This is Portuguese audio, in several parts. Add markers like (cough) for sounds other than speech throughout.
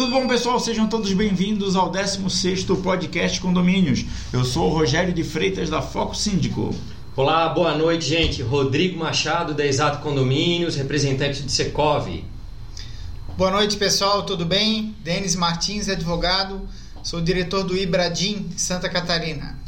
Tudo bom, pessoal? Sejam todos bem-vindos ao 16º Podcast Condomínios. Eu sou o Rogério de Freitas, da Foco Síndico. Olá, boa noite, gente. Rodrigo Machado, da Exato Condomínios, representante de Secov. Boa noite, pessoal. Tudo bem? Denis Martins, advogado. Sou diretor do Ibradim, Santa Catarina.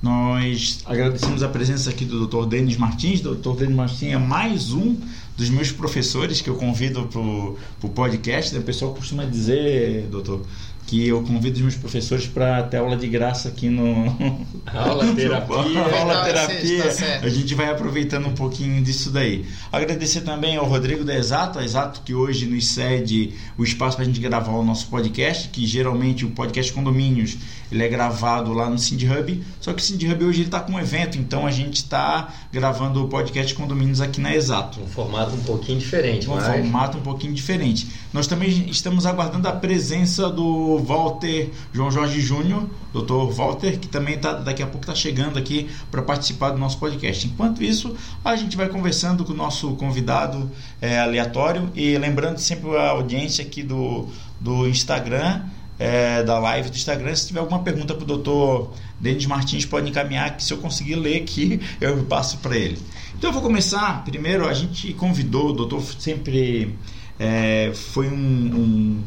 Nós agradecemos a presença aqui do Dr. Denis Martins. Dr. Denis Martins é mais um dos meus professores que eu convido para o podcast. O pessoal costuma dizer, doutor, que eu convido os meus professores para ter aula de graça aqui no (laughs) aula terapia. aula terapia. a gente vai aproveitando um pouquinho disso daí. Agradecer também ao Rodrigo da Exato, a Exato que hoje nos cede o espaço para a gente gravar o nosso podcast, que geralmente o podcast Condomínios ele é gravado lá no Cindy Hub, só que o Cindy Hub hoje está com um evento, então a gente está gravando o podcast Condomínios aqui na Exato. Um formato um pouquinho diferente, um mas... formato um pouquinho diferente. Nós também estamos aguardando a presença do Walter João Jorge Júnior, doutor Walter, que também tá, daqui a pouco está chegando aqui para participar do nosso podcast. Enquanto isso, a gente vai conversando com o nosso convidado é, aleatório e lembrando sempre a audiência aqui do, do Instagram é, da live do Instagram. Se tiver alguma pergunta para o doutor Denis Martins, pode encaminhar, que se eu conseguir ler aqui, (laughs) eu passo para ele. Então eu vou começar. Primeiro, a gente convidou, o doutor sempre é, foi um, um,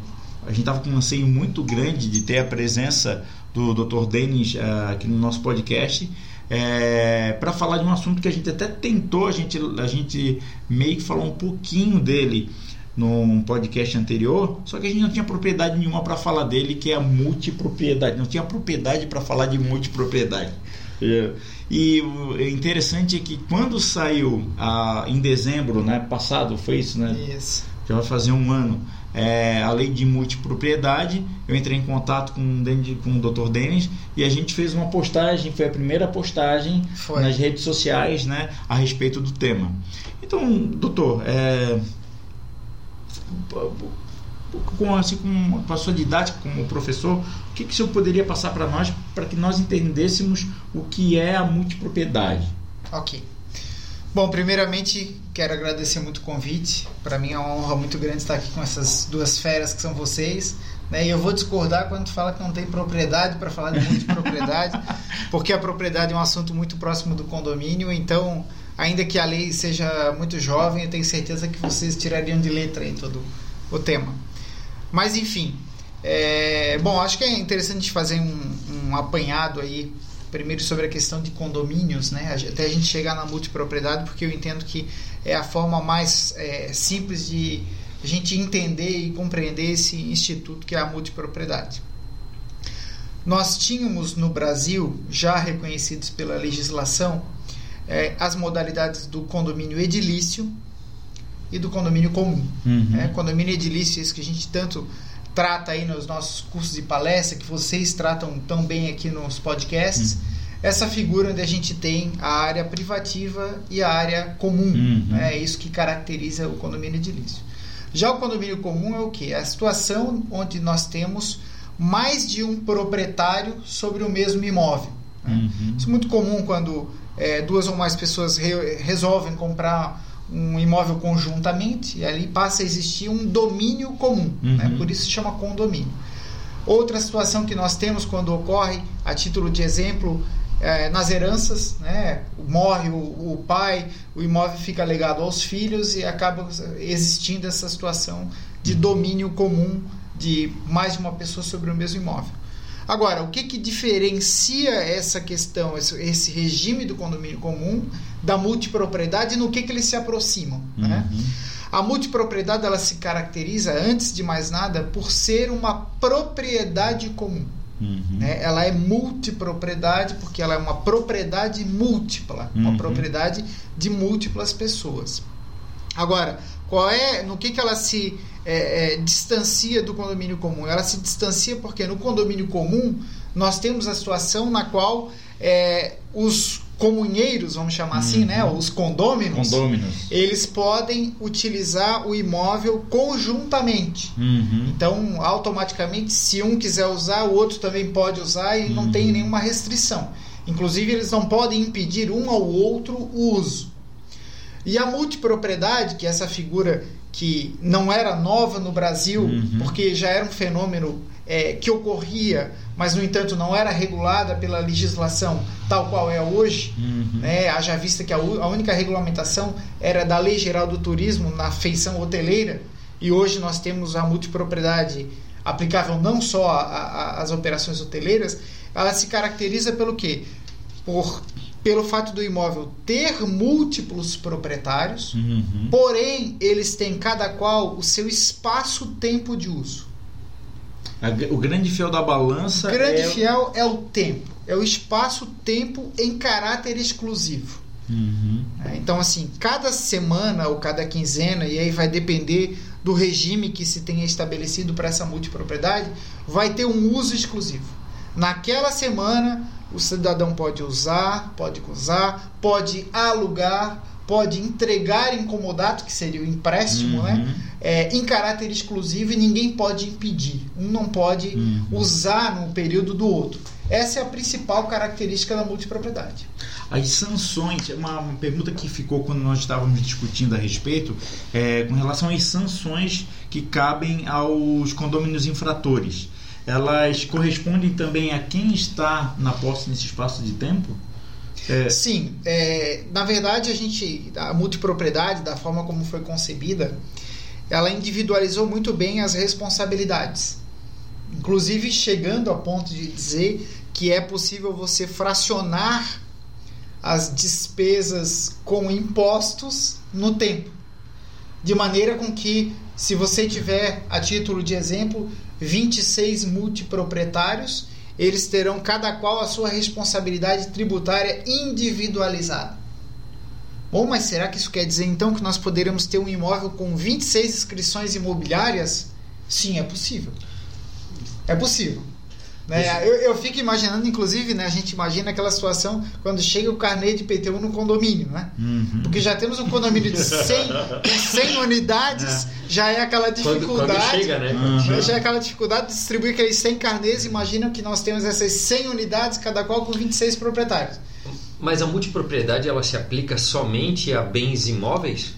A gente estava com um anseio muito grande de ter a presença do doutor Denis uh, aqui no nosso podcast. É, para falar de um assunto que a gente até tentou, a gente, a gente meio que falou um pouquinho dele, num podcast anterior, só que a gente não tinha propriedade nenhuma para falar dele, que é a multipropriedade. Não tinha propriedade para falar de multipropriedade. É. E o interessante é que quando saiu a, em dezembro né, passado, foi isso, né? Isso. Já vai fazer um ano. É, a lei de multipropriedade, eu entrei em contato com, com o Dr. Denis e a gente fez uma postagem, foi a primeira postagem foi. nas redes sociais né, a respeito do tema. Então, doutor, é, com, assim, com, com a sua didática como professor, o que, que o senhor poderia passar para nós para que nós entendêssemos o que é a multipropriedade? Ok. Bom, primeiramente quero agradecer muito o convite. Para mim é uma honra muito grande estar aqui com essas duas feras que são vocês. Né? E eu vou discordar quando fala que não tem propriedade para falar de multipropriedade, (laughs) porque a propriedade é um assunto muito próximo do condomínio. Então, ainda que a lei seja muito jovem, eu tenho certeza que vocês tirariam de letra aí todo o tema. Mas enfim, é, bom, acho que é interessante fazer um, um, apanhado aí, primeiro sobre a questão de condomínios, né? Até a gente chegar na multipropriedade, porque eu entendo que é a forma mais é, simples de a gente entender e compreender esse instituto que é a multipropriedade. Nós tínhamos no Brasil, já reconhecidos pela legislação, é, as modalidades do condomínio edilício e do condomínio comum. Uhum. É, condomínio edilício, isso que a gente tanto trata aí nos nossos cursos de palestra, que vocês tratam tão bem aqui nos podcasts. Uhum. Essa figura onde a gente tem a área privativa e a área comum. Uhum. É isso que caracteriza o condomínio edilício. Já o condomínio comum é o que? É a situação onde nós temos mais de um proprietário sobre o mesmo imóvel. Né? Uhum. Isso é muito comum quando é, duas ou mais pessoas re resolvem comprar um imóvel conjuntamente e ali passa a existir um domínio comum, uhum. né? por isso se chama condomínio. Outra situação que nós temos quando ocorre, a título de exemplo, é, nas heranças, né? morre o, o, pai, o imóvel fica legado aos filhos e acaba existindo essa situação de domínio comum de mais de uma pessoa sobre o mesmo imóvel. Agora, o que, que diferencia essa questão, esse, esse regime do condomínio comum da multipropriedade e no que, que eles se aproximam? Né? Uhum. Né? A multipropriedade ela se caracteriza, antes de mais nada, por ser uma propriedade comum. Uhum. Né? Ela é multipropriedade porque ela é uma propriedade múltipla, uhum. uma propriedade de múltiplas pessoas. Agora, qual é, no que, que ela se é, é, distancia do condomínio comum? Ela se distancia porque no condomínio comum nós temos a situação na qual é, os comunheiros, vamos chamar assim, né, uhum. os condôminos, condôminos, eles podem utilizar o imóvel conjuntamente. Uhum. Então, automaticamente, se um quiser usar, o outro também pode usar e uhum. não tem nenhuma restrição. Inclusive, eles não podem impedir um ao outro o uso. E a multipropriedade, que é essa figura que não era nova no Brasil, Uhum. porque já era um fenômeno é, que ocorria, mas no entanto não era regulada pela legislação tal qual é hoje. Uhum. Né? Haja vista que a, a única regulamentação era da Lei Geral do Turismo na feição hoteleira, e hoje nós temos a multipropriedade aplicável não só às operações hoteleiras, ela se caracteriza pelo quê? Por, pelo fato do imóvel ter múltiplos proprietários, Uhum. porém eles têm cada qual o seu espaço-tempo de uso. O grande fiel da balança O grande é... fiel é o tempo, é o espaço-tempo em caráter exclusivo. Uhum. É, Então, assim, cada semana ou cada quinzena, e aí vai depender do regime que se tenha estabelecido para essa multipropriedade, vai ter um uso exclusivo. Naquela semana, o cidadão pode usar, pode usar, pode alugar, pode entregar em comodato, que seria o empréstimo, Uhum. né? É, em caráter exclusivo e ninguém pode impedir. Um não pode Uhum. usar no período do outro. Essa é a principal característica da multipropriedade. As sanções, uma uma pergunta que ficou quando nós estávamos discutindo a respeito, é, com relação às sanções que cabem aos condomínios infratores. Elas correspondem também a quem está na posse nesse espaço de tempo? É, Sim, é, na verdade a gente, a multipropriedade, da forma como foi concebida, ela individualizou muito bem as responsabilidades. Inclusive chegando a ponto de dizer que é possível você fracionar as despesas com impostos no tempo. De maneira com que, se você tiver, a título de exemplo, 26 multiproprietários, eles terão cada qual a sua responsabilidade tributária individualizada. Bom, mas será que isso quer dizer então que nós poderemos ter um imóvel com 26 inscrições imobiliárias? Sim, é possível. É possível. Né? Eu, eu fico imaginando, inclusive, né, a gente imagina aquela situação quando chega o carnê de IPTU no condomínio, né? uhum. Porque já temos um condomínio de 100, com 100 (laughs) unidades, já é aquela Quando, dificuldade. quando chega, né? Uhum. Já- Já é aquela dificuldade de distribuir aqueles 100 carnês. Imagina que nós temos essas 100 unidades, cada qual com 26 proprietários. Mas a multipropriedade ela se aplica somente a bens imóveis?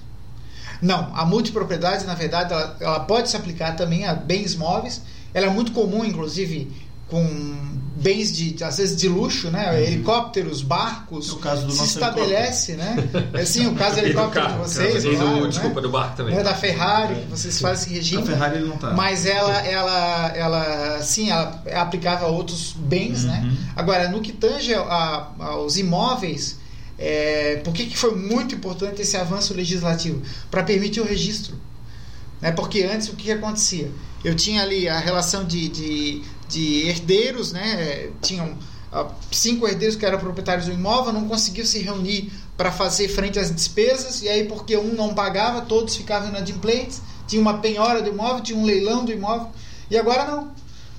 Não, a multipropriedade, na verdade, ela, ela pode se aplicar também a bens móveis. Ela é muito comum, inclusive, com bens de, às vezes, de luxo, né? Helicópteros, barcos. No caso do se nosso estabelece, né? É, sim, o caso (laughs) do helicóptero de carro, vocês, e do- claro, desculpa, né? do barco também. É da Ferrari, que vocês fazem esse regime. A Ferrari ele não tá. Mas ela, ela, ela, sim, ela é aplicável a outros bens, né? Uhum. Agora, no que tange a- aos imóveis, é, por que, que foi muito importante esse avanço legislativo? Para permitir o registro. Né? Porque antes, o que, que acontecia? Eu tinha ali a relação de, de, de herdeiros, né? tinham ah, cinco herdeiros que eram proprietários do imóvel, não conseguiam se reunir para fazer frente às despesas, e aí porque um não pagava, todos ficavam inadimplentes, tinha uma penhora do imóvel, tinha um leilão do imóvel, e agora não.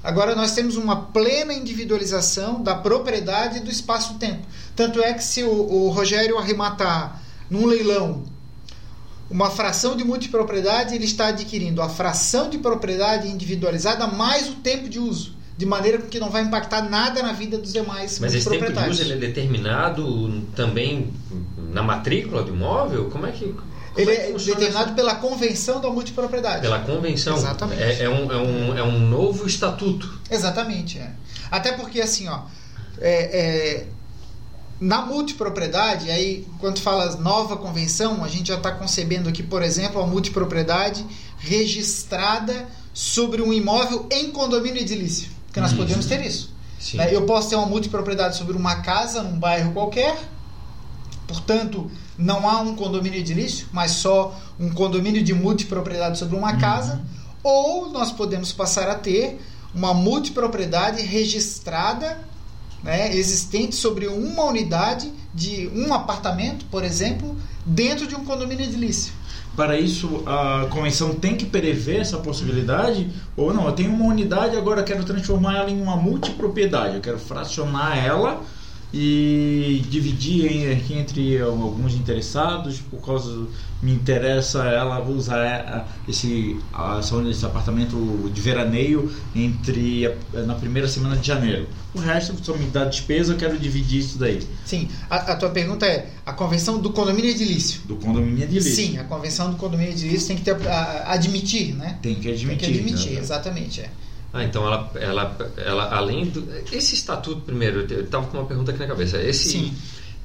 Agora nós temos uma plena individualização da propriedade e do espaço-tempo. Tanto é que se o, o Rogério arrematar num leilão uma fração de multipropriedade, ele está adquirindo a fração de propriedade individualizada mais o tempo de uso, de maneira que não vai impactar nada na vida dos demais Mas esse tempo de uso ele é determinado também na matrícula do imóvel? Como é que. como Ele que é funciona determinado isso? pela convenção da multipropriedade. pela convenção. Exatamente. É, é um, é, um, é um novo estatuto. Exatamente, é. Até porque assim, ó, é, é, na multipropriedade, aí quando fala nova convenção, a gente já está concebendo aqui, por exemplo, a multipropriedade registrada sobre um imóvel em condomínio edilício, que nós Isso. podemos ter isso. Né? Eu posso ter uma multipropriedade sobre uma casa num bairro qualquer, portanto, não há um condomínio edilício, mas só um condomínio de multipropriedade sobre uma casa, ou nós podemos passar a ter uma multipropriedade registrada, né, existente sobre uma unidade de um apartamento, por exemplo, dentro de um condomínio edilício. Para isso, a convenção tem que prever essa possibilidade? Ou não? Eu tenho uma unidade, agora quero transformar ela em uma multipropriedade. Eu quero fracionar ela e dividir entre alguns interessados por causa me interessa ela vou usar a- esse a- essa- esse apartamento de veraneio entre a- na primeira semana de janeiro o resto só me dá despesa eu quero dividir isso daí Sim, a, a tua pergunta é: a convenção do condomínio edilício? do condomínio edilício Sim, a convenção do condomínio edilício tem que ter, a- admitir, né? tem que admitir Tem que admitir, né? exatamente. É. Ah, então ela, ela, ela além do. Esse estatuto, primeiro, eu estava com uma pergunta aqui na cabeça. Esse, Sim.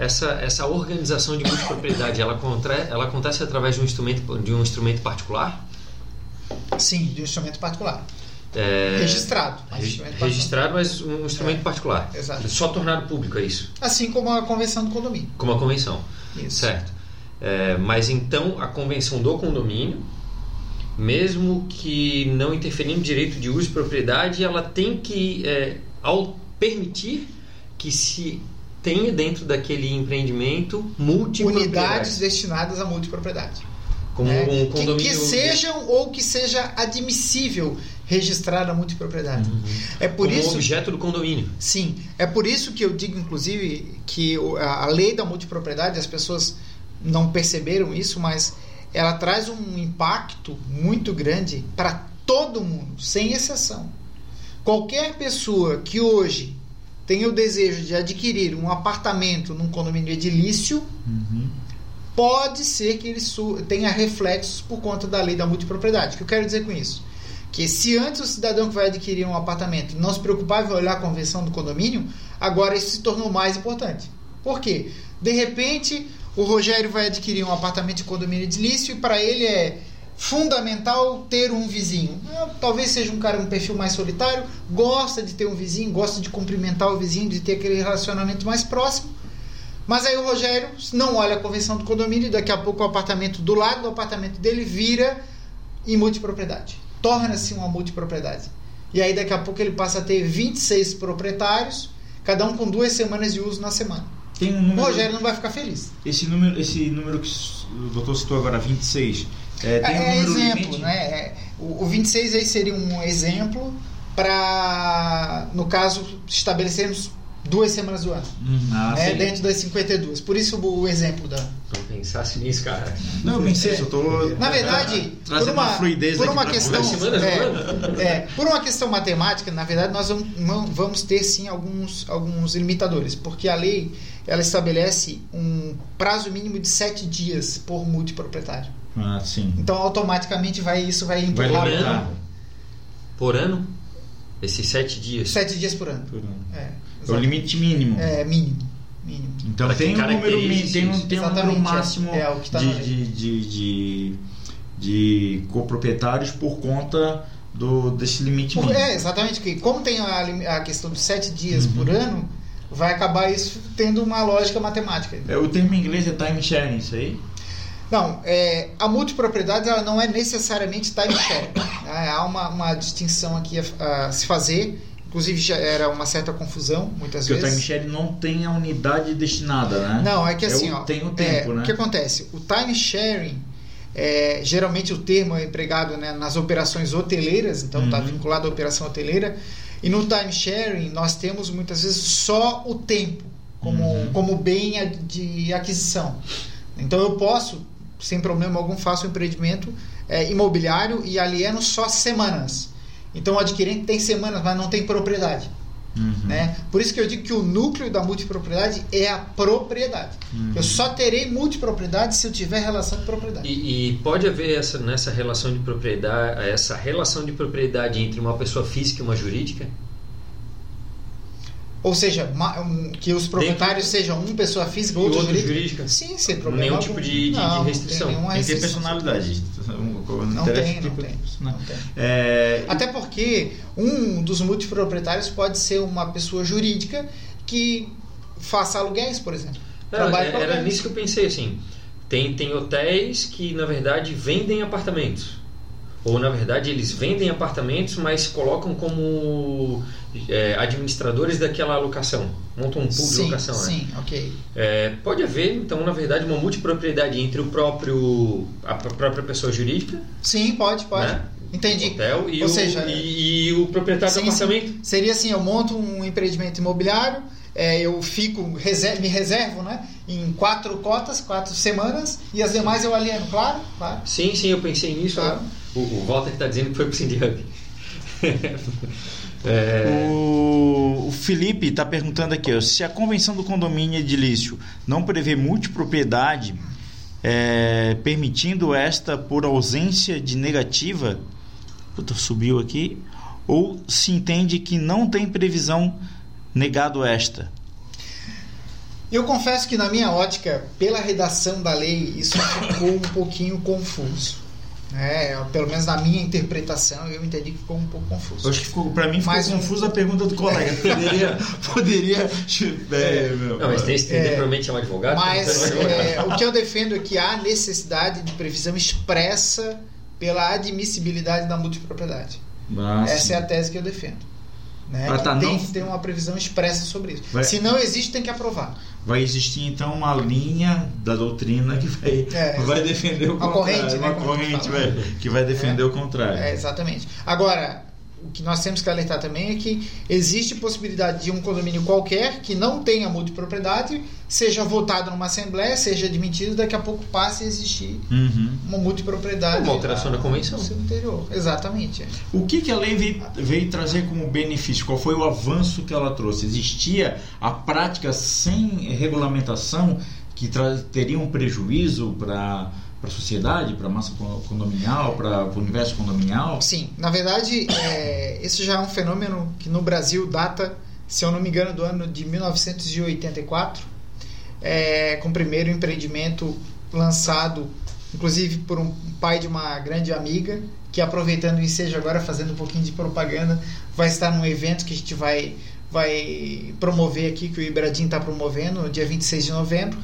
Essa, essa organização de multipropriedade, ela, contra, ela acontece através de um instrumento, de um instrumento particular? Sim, de um instrumento particular. É, Registrado. mas regi- instrumento particular. registrado, mas um instrumento É, particular. exato. Só tornado público, é isso? Assim como a convenção do condomínio. Como a convenção. Isso. Certo. É, mas então a convenção do condomínio, mesmo que não interferindo no direito de uso e propriedade, ela tem que, é, ao permitir que se tenha dentro daquele empreendimento. Unidades destinadas à multipropriedade. como né? um Que- condomínio. que, sejam ou que seja admissível registrar a multipropriedade. É por como isso. objeto do condomínio. Sim, é por isso que eu digo, inclusive, que a a lei da multipropriedade, as pessoas não perceberam isso, mas ela traz um impacto muito grande para todo mundo, sem exceção. Qualquer pessoa que hoje tenha o desejo de adquirir um apartamento num condomínio edilício, Uhum. pode ser que ele tenha reflexos por conta da lei da multipropriedade. O que eu quero dizer com isso? Que se antes o cidadão que vai adquirir um apartamento não se preocupava em olhar a convenção do condomínio, agora isso se tornou mais importante. Por quê? De repente, o Rogério vai adquirir um apartamento de condomínio edilício e para ele é fundamental ter um vizinho. Ah, Talvez seja um cara com um perfil mais solitário, gosta de ter um vizinho, gosta de cumprimentar o vizinho, de ter aquele relacionamento mais próximo. Mas aí o Rogério não olha a convenção do condomínio e daqui a pouco o apartamento do lado do apartamento dele vira em multipropriedade. Torna-se uma multipropriedade. E aí daqui a pouco ele passa a ter 26 proprietários, cada um com duas semanas de uso na semana. tem um O número Rogério não vai ficar feliz. esse número esse número que o doutor citou agora 26 é, tem um É, exemplo, limite né? É, o, o 26 aí seria um exemplo para, no caso, estabelecermos duas semanas do ano. Hum, ah, sim. dentro das 52. Por isso o exemplo da, Não pensasse nisso, cara. Não, eu pensei, eu tô. Na verdade, por trazendo uma, fluidez por aqui uma questão, Duas semanas do é, é, por uma questão matemática, na verdade, nós vamos, vamos ter sim alguns, alguns limitadores, porque a lei ela estabelece um prazo mínimo de sete dias por multiproprietário. Ah, sim. Então, automaticamente vai isso vai Vai empurrar limitar. Por ano? Esses sete dias. sete dias por ano. Por ano. É, É o limite mínimo. É mínimo, mínimo. Então que tem um número mínimo, tem um, tem um número é. máximo É, tá de, de, de, de, de coproprietários por conta do, desse limite Por- mínimo. é, exatamente, que como tem a, a questão de sete dias Uhum. por ano, vai acabar isso tendo uma lógica matemática. É, o termo em inglês é time sharing, isso aí? Não, é, a multipropriedade ela não é necessariamente time share. né? Há uma, uma distinção aqui a, a se fazer. Inclusive já era uma certa confusão muitas Porque o time vezes. sharing não tem a unidade destinada, né? Não, é que assim, o- ó, tem o é, tempo, né? O que acontece? O time sharing, é, geralmente o termo é empregado né, nas operações hoteleiras, então está Uhum. vinculado à operação hoteleira. E no time sharing nós temos muitas vezes só o tempo como, Uhum. como bem de aquisição. Então eu posso, sem problema algum, faço um empreendimento é, imobiliário e alieno só semanas. Então o adquirente tem semanas, mas não tem propriedade. Uhum. Né? Por isso que eu digo que o núcleo da multipropriedade é a propriedade. Uhum. Eu só terei multipropriedade se eu tiver relação de propriedade. E, e pode haver essa, nessa relação de propriedade, essa relação de propriedade entre uma pessoa física e uma jurídica? Ou seja, que os proprietários sejam uma pessoa física ou outra outra jurídica. jurídica? Sim, sem problema. Nenhum algum. tipo de- de- de Não, restrição. Não tem, Tem que ter personalidade. Não, tem, não tipo tem. de. Não tem. É, Até porque um dos multiproprietários pode ser uma pessoa jurídica que faça aluguéis, por exemplo. É- era aluguéis. nisso que eu pensei assim. Tem, tem hotéis que na verdade vendem apartamentos. Ou na verdade eles vendem apartamentos, mas colocam como é, administradores daquela alocação. Montam um pool de Sim, locação. né? sim, ok. É, pode haver, então, na verdade, uma multipropriedade entre o próprio a pr- própria pessoa jurídica, Sim, pode, pode. né? Entendi. O hotel e, Ou o, seja, e, e o proprietário Sim, do apartamento. sim. Seria assim, eu monto um empreendimento imobiliário é, eu fico, me reservo né, em quatro cotas, quatro semanas, e as demais eu alieno, claro? claro. Sim, sim, eu pensei nisso. Claro. O, o Walter está dizendo que foi para o Cindy Hub. (laughs) É... O, o, Felipe está perguntando aqui: ó, se a convenção do condomínio edilício não prevê multipropriedade, é, permitindo esta por ausência de negativa, puta, subiu aqui, ou se entende que não tem previsão negado esta? Eu confesso que, na minha ótica, pela redação da lei, isso ficou um pouquinho confuso. É, pelo menos na minha interpretação, eu entendi que ficou um pouco confuso. Eu acho que ficou, para mim ficou mas, confuso a pergunta do colega. (laughs) Poderia. poderia (laughs) é, meu, não, mas tem que é, provavelmente é um advogado. Mas é, o que eu defendo é que há necessidade de previsão expressa pela admissibilidade da multipropriedade. Ah, Essa é a tese que eu defendo. Né? Ah, tá, tem não... que ter uma previsão expressa sobre isso. Vai... Se não existe, tem que aprovar. Vai existir então uma linha da doutrina que vai, é, vai defender o uma contrário. Corrente, né, uma corrente vai, que vai defender é, o contrário. É, exatamente. Agora, o que nós temos que alertar também é que existe possibilidade de um condomínio qualquer que não tenha multipropriedade seja votado numa assembleia, seja admitido, daqui a pouco passe a existir uhum. uma multipropriedade. Uma alteração da convenção. No interior. Exatamente. É. O que, que a lei veio, veio trazer como benefício? Qual foi o avanço que ela trouxe? Existia a prática sem regulamentação que teria um prejuízo para para a sociedade, para a massa condominial, para o universo condominial? Sim, na verdade, é, esse já é um fenômeno que no Brasil data, se eu não me engano, do ano de 1984, é, com o primeiro empreendimento lançado, inclusive por um pai de uma grande amiga, que aproveitando o ensejo agora, fazendo um pouquinho de propaganda, vai estar num evento que a gente vai, vai promover aqui, que o Ibradim está promovendo, no dia 26 de novembro.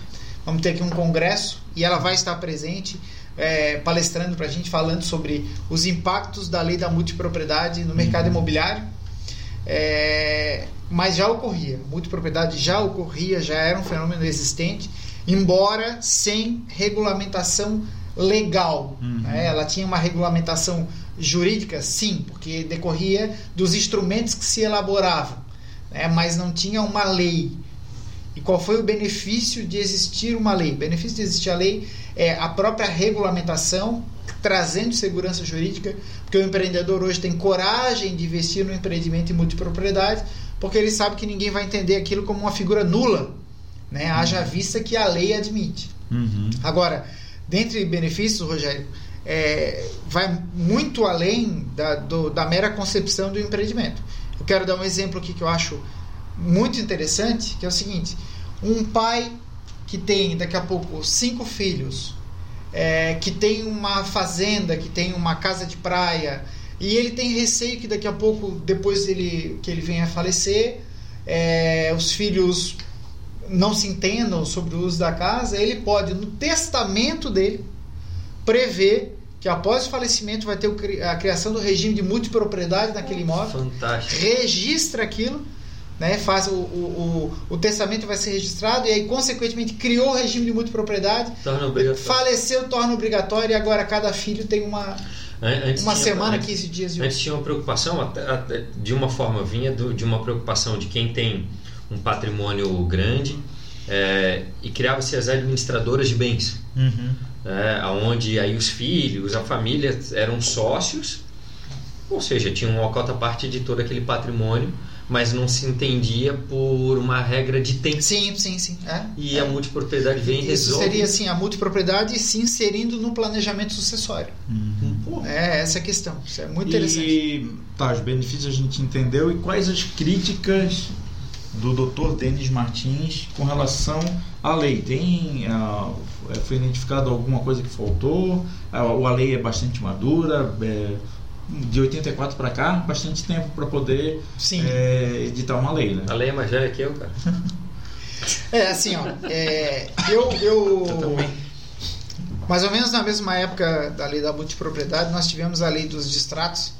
Vamos ter aqui um congresso e ela vai estar presente é, palestrando para a gente, falando sobre os impactos da lei da multipropriedade no mercado uhum. imobiliário. É, mas já ocorria, multipropriedade já ocorria, já era um fenômeno existente, embora sem regulamentação legal. Uhum. Né? Ela tinha uma regulamentação jurídica, sim, porque decorria dos instrumentos que se elaboravam, né? mas não tinha uma lei. Qual foi o benefício de existir uma lei? O benefício de existir a lei é a própria regulamentação, trazendo segurança jurídica, porque o empreendedor hoje tem coragem de investir no empreendimento em multipropriedade, porque ele sabe que ninguém vai entender aquilo como uma figura nula, né? Uhum. haja vista que a lei admite. Uhum. Agora, dentre benefícios, Rogério, é, vai muito além da, do, da mera concepção do empreendimento. Eu quero dar um exemplo aqui que eu acho muito interessante, que é o seguinte: um pai que tem daqui a pouco cinco filhos, é, que tem uma fazenda, que tem uma casa de praia, e ele tem receio que daqui a pouco, depois ele, que ele venha a falecer, é, os filhos não se entendam sobre o uso da casa, ele pode, no testamento dele, prever que após o falecimento vai ter a criação do regime de multipropriedade naquele imóvel. Fantástico. Registra aquilo né, faz o, o, o, o, testamento vai ser registrado e aí consequentemente criou o regime de multipropriedade torna obrigatório. faleceu torna obrigatório e agora cada filho tem uma antes uma tinha, semana antes, 15 dias de antes tinha uma preocupação até, até, de uma forma vinha do, de uma preocupação de quem tem um patrimônio grande é, e criava-se as administradoras de bens uhum. é, onde aí os filhos a família eram sócios ou seja tinham uma cota parte de todo aquele patrimônio mas não se entendia por uma regra de tempo. Sim, sim, sim. É, e é. a multipropriedade vem e resolve. Isso seria assim, a multipropriedade se inserindo no planejamento sucessório. Uhum. É essa a questão. Isso é muito interessante. E tá, os benefícios a gente entendeu. E quais as críticas do Dr. Denis Martins com relação à lei? Tem uh, foi identificado alguma coisa que faltou? Uh, a lei é bastante madura? É, de 84 para cá, bastante tempo para poder é, editar uma lei, né? A lei é mais velha que eu, cara. é, assim, ó. É, eu, eu, (laughs) eu mais ou menos na mesma época da lei da multipropriedade, nós tivemos a lei dos distratos,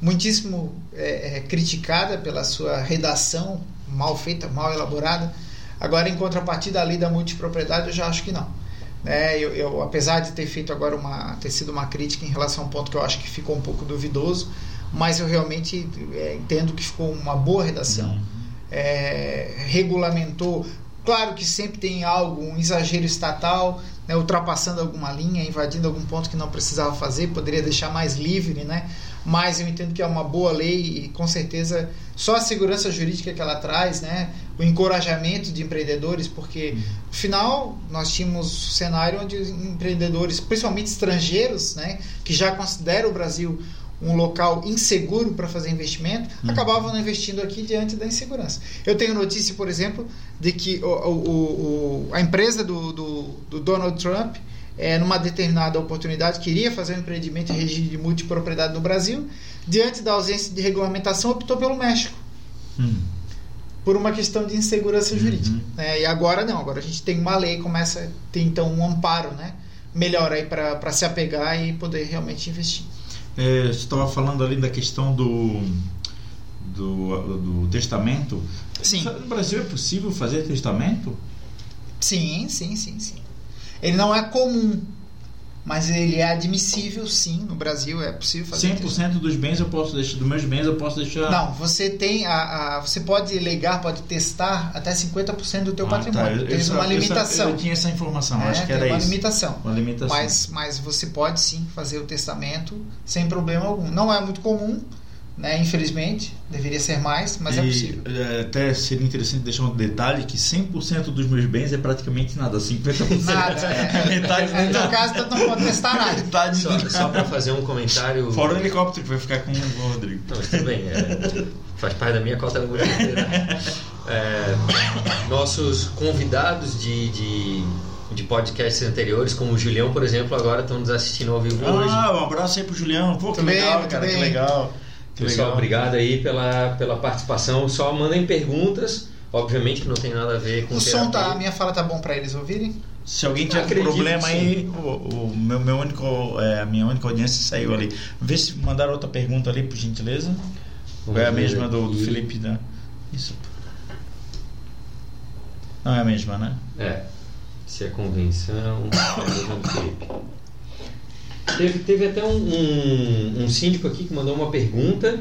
muitíssimo é, é, criticada pela sua redação mal feita, mal elaborada. Agora, em contrapartida, a lei da multipropriedade, eu já acho que não. É, eu, eu, apesar de ter feito agora uma ter sido uma crítica em relação a um ponto que eu acho que ficou um pouco duvidoso, mas eu realmente é, entendo que ficou uma boa redação. Uhum. é, regulamentou. Claro que sempre tem algo, um exagero estatal, né, ultrapassando alguma linha, invadindo algum ponto que não precisava fazer, poderia deixar mais livre, né? Mas eu entendo que é uma boa lei e com certeza só a segurança jurídica que ela traz, né? O encorajamento de empreendedores, porque no final nós tínhamos um cenário onde empreendedores, principalmente estrangeiros, né, que já consideram o Brasil um local inseguro para fazer investimento, Uhum. acabavam investindo aqui diante da insegurança. Eu tenho notícia, por exemplo, de que o, o- o- a empresa do, do- do Donald Trump, é, numa determinada oportunidade, queria fazer um empreendimento em regime de multipropriedade no Brasil, diante da ausência de regulamentação, optou pelo México Hum. Por uma questão de insegurança jurídica. Uhum. né? E agora não, agora a gente tem uma lei, começa a ter então um amparo né? melhor aí para se apegar e poder realmente investir. É, você estava falando ali da questão do, do, do testamento. Sim. No Brasil é possível fazer testamento? Sim, sim, sim, sim. Ele não é comum, mas ele é admissível sim, no Brasil é possível fazer. 100% dos bens eu posso deixar, dos meus bens eu posso deixar. Não, você tem a, a- você pode legar, pode testar até 50% do teu Ah, tá. patrimônio. Eu- Tem eu só- uma eu limitação. Eu, tinha essa informação, É, acho que tem era uma isso. limitação. Uma limitação. Mas, mas você pode sim fazer o testamento sem problema algum. Não é muito comum, né? Infelizmente, deveria ser mais, mas é E, possível. é, até seria interessante deixar um detalhe que 100% dos meus bens é praticamente nada, 50%. Nada, (laughs) é. Metade No teu nada. caso, tu não pode testar nada. Metade Só, só para fazer um comentário. Fora o helicóptero que vai ficar com o Rodrigo. Não, mas tudo bem, é, faz parte da minha cota monetária. É, nossos convidados de, de, de podcasts anteriores, como o Julião, por exemplo, agora estão nos assistindo ao vivo hoje. Ah, um abraço aí pro Julião. Pô, que bem, legal, cara, que legal. Que Pessoal, legal. obrigado aí pela, pela participação. Só mandem perguntas. Obviamente que não tem nada a ver com O som tá, a terapia. minha fala tá bom pra eles ouvirem? Se alguém tiver Acredito problema aí, o, o meu, meu único, é, a minha única audiência saiu ali. Vê se mandaram outra pergunta ali, por gentileza. Vamos é a mesma do, do. Felipe da. Isso. Não é a mesma, né? É. Se é convenção, (coughs) é a mesma do Felipe. Teve, teve até um, um, um síndico aqui que mandou uma pergunta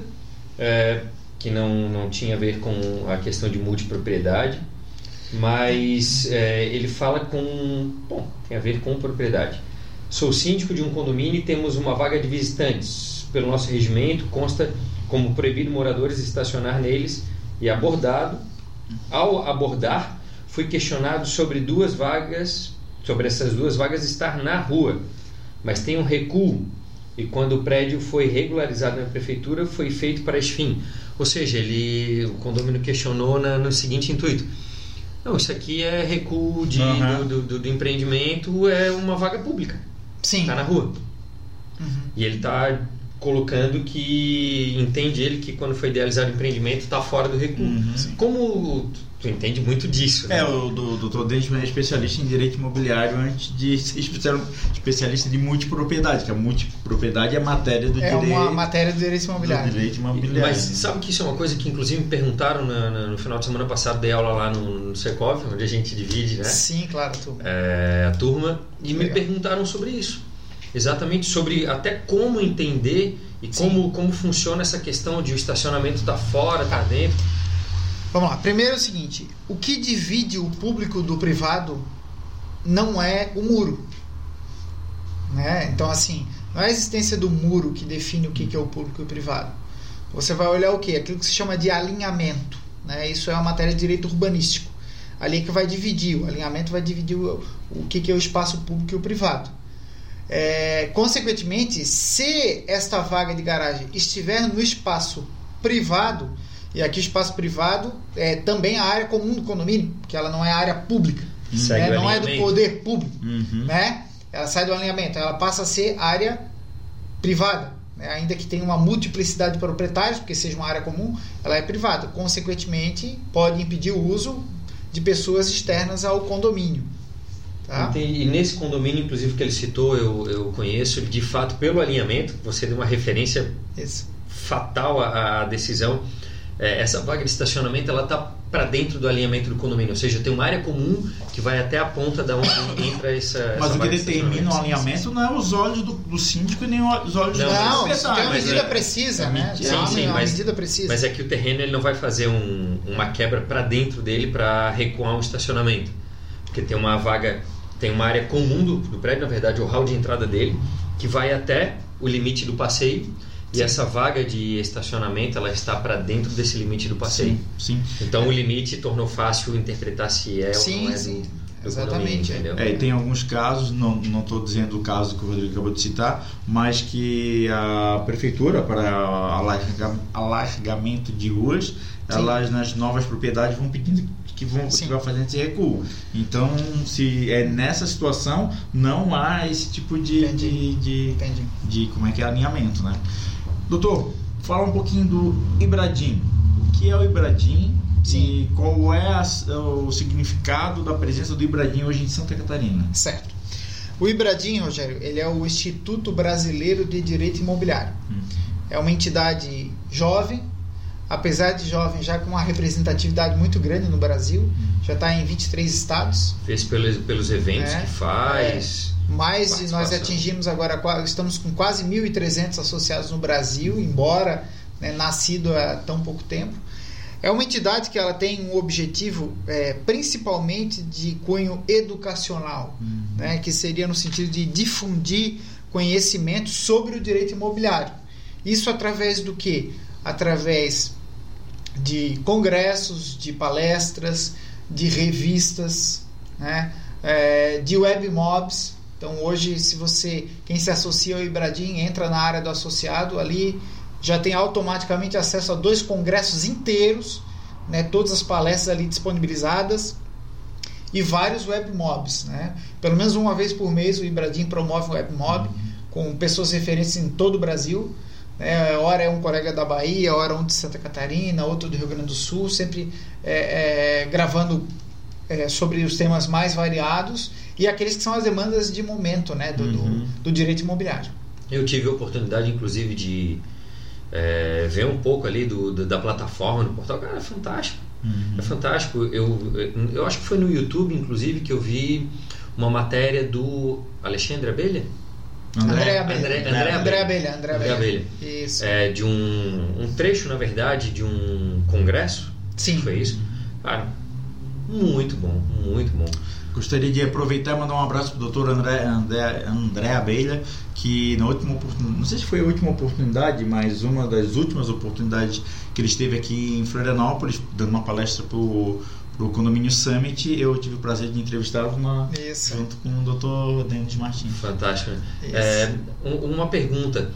é, que não, não tinha a ver com a questão de multipropriedade, mas é, ele fala com. Bom, tem a ver com propriedade. Sou síndico de um condomínio e temos uma vaga de visitantes. Pelo nosso regimento, consta como proibido moradores estacionar neles e abordado. Ao abordar, fui questionado sobre duas vagas, sobre essas duas vagas estar na rua, mas tem um recuo. E quando o prédio foi regularizado na prefeitura, foi feito para esse fim. Ou seja, ele, o condomínio questionou na- no seguinte intuito: não, isso aqui é recuo de, Aham. do, do- do empreendimento, é uma vaga pública, Sim. está na rua. Uhum. E ele está colocando que entende ele que quando foi idealizado o empreendimento está fora do recuo. Uhum. Como tu, entende muito disso, né? É, o do- doutor Dentman é especialista em direito imobiliário antes de ser especial- especialista de multipropriedade, que a multipropriedade é matéria do É direito. uma matéria do direito do imobiliário. direito imobiliário. Mas sabe que isso é uma coisa que inclusive me perguntaram na- na- no final de semana passado, dei aula lá no, no Secov, onde a gente divide né, Sim, claro, tu. é, a turma, e me Legal. perguntaram sobre isso. Exatamente sobre até como entender e Sim. como, como funciona essa questão de o estacionamento estar fora, estar dentro. Vamos lá. Primeiro é o seguinte: o que divide o público do privado não é o muro. Né? Então, assim, não é a existência do muro que define o que é o público e o privado. Você vai olhar o que? Aquilo que se chama de alinhamento. Né? Isso é uma matéria de direito urbanístico. Ali que vai dividir, o alinhamento vai dividir o, o que é o espaço público e o privado. É, consequentemente, se esta vaga de garagem estiver no espaço privado, e aqui espaço privado é também a área comum do condomínio, que ela não é área pública, né? não é do poder público, Uhum. né? Ela sai do alinhamento, ela passa a ser área privada, né? ainda que tenha uma multiplicidade de proprietários, porque seja uma área comum, ela é privada. Consequentemente, pode impedir o uso de pessoas externas ao condomínio. Tá? E nesse condomínio, inclusive, que ele citou, eu, eu conheço, de fato, pelo alinhamento, você deu uma referência Isso. fatal à, à decisão. É, essa vaga de estacionamento ela está para dentro do alinhamento do condomínio, ou seja, tem uma área comum que vai até a ponta da onde (coughs) entra essa. Mas essa o que determina o alinhamento não é os olhos do, do síndico e nem os olhos Não, do Não, tem uma mas medida é- precisa, é né? Sim, sim, uma mas- medida precisa. Mas é que o terreno ele não vai fazer um- uma quebra para dentro dele para recuar um estacionamento. Porque tem uma vaga, tem uma área comum do, do prédio, na verdade, o hall de entrada dele, que vai até o limite do passeio. E essa vaga de estacionamento ela está para dentro desse limite do passeio. Sim, sim. Então o limite tornou fácil interpretar se é Sim, ou não é sim, exatamente. É, e tem alguns casos, não estou dizendo o caso que o Rodrigo acabou de citar, mas que a prefeitura, para alarga- alargamento de ruas, elas nas novas propriedades vão pedindo que vão Sim. que vai fazendo esse recuo. Então, se é nessa situação, não há esse tipo de, de, Entendi. de, Entendi. de como é que é alinhamento, né? Doutor, fala um pouquinho do Ibradim. O que é o Ibradim Sim. e qual é a- o significado da presença do Ibradim hoje em Santa Catarina? Certo. O Ibradim, Rogério, ele é o Instituto Brasileiro de Direito Imobiliário. Hum. É uma entidade jovem, apesar de jovem, já com uma representatividade muito grande no Brasil, já está em 23 estados. Fez pelos, pelos eventos É, que faz. Mais de nós atingimos agora, estamos com quase 1.300 associados no Brasil, embora né, nascido há tão pouco tempo. É uma entidade que ela tem um objetivo é, principalmente de cunho educacional, né, que seria no sentido de difundir conhecimento sobre o direito imobiliário. Isso através do que? Através de congressos, de palestras, de revistas, né, é, de webmobs. Então hoje, se você, quem se associa ao Ibradim, entra na área do associado, ali já tem automaticamente acesso a dois congressos inteiros, né, todas as palestras ali disponibilizadas e vários webmobs, né? Pelo menos uma vez por mês o Ibradim promove um webmob com pessoas referentes em todo o Brasil. Né? Ora é um colega da Bahia, ora um de Santa Catarina, outro do Rio Grande do Sul, sempre é, é, gravando é, sobre os temas mais variados e aqueles que são as demandas de momento, né? Do, do- Uhum. do direito imobiliário. Eu tive a oportunidade, inclusive, de é, ver um pouco ali do, do- da plataforma no portal. Cara, é fantástico. Uhum. É fantástico. Eu, eu acho que foi no YouTube, inclusive, que eu vi uma matéria do Alexandre Abelha, André André- Abelha. André André Abelha. Abelha. André André Abelha. Abelha. Isso. é, de um, um trecho, na verdade, de um congresso. Sim. Foi isso? Cara, muito bom, muito bom. Gostaria de aproveitar e mandar um abraço para o doutor André, André, André Abelha, que na última oportunidade, não sei se foi a última oportunidade, mas uma das últimas oportunidades que ele esteve aqui em Florianópolis, dando uma palestra para o Condomínio Summit, eu tive o prazer de entrevistá-lo junto com o doutor Denis Martins. Fantástico. É, um- uma pergunta.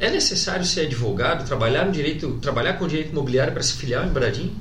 É necessário ser advogado, trabalhar no direito, trabalhar com direito imobiliário para se filiar em Bradim?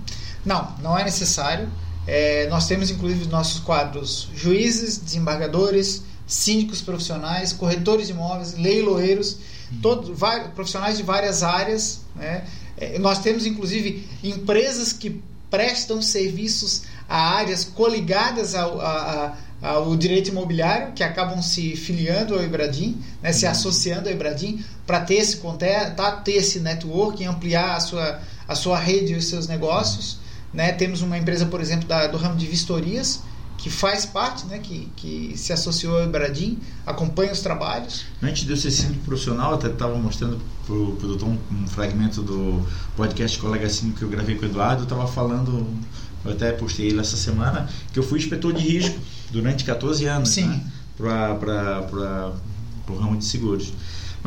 Não, não é necessário. É, nós temos inclusive nossos quadros juízes, desembargadores, síndicos profissionais, corretores de imóveis, leiloeiros, todos vai- profissionais de várias áreas. Né? É, nós temos inclusive empresas que prestam serviços a áreas coligadas ao, a- a- ao direito imobiliário, que acabam se filiando ao Ibradim, né, se associando ao Ibradim, para ter esse contato, ter esse network, ampliar a sua, a sua rede e os seus negócios. Né? Temos uma empresa, por exemplo, da- do ramo de vistorias, que faz parte, né, que, que se associou ao Ibradim, acompanha os trabalhos. Antes de eu ser síndico profissional, eu até estava mostrando para o doutor um, um fragmento do podcast Colega Síndico que eu gravei com o Eduardo. Eu estava falando, eu até postei ele essa semana, que eu fui inspetor de risco durante 14 anos Sim. né, para o ramo de seguros.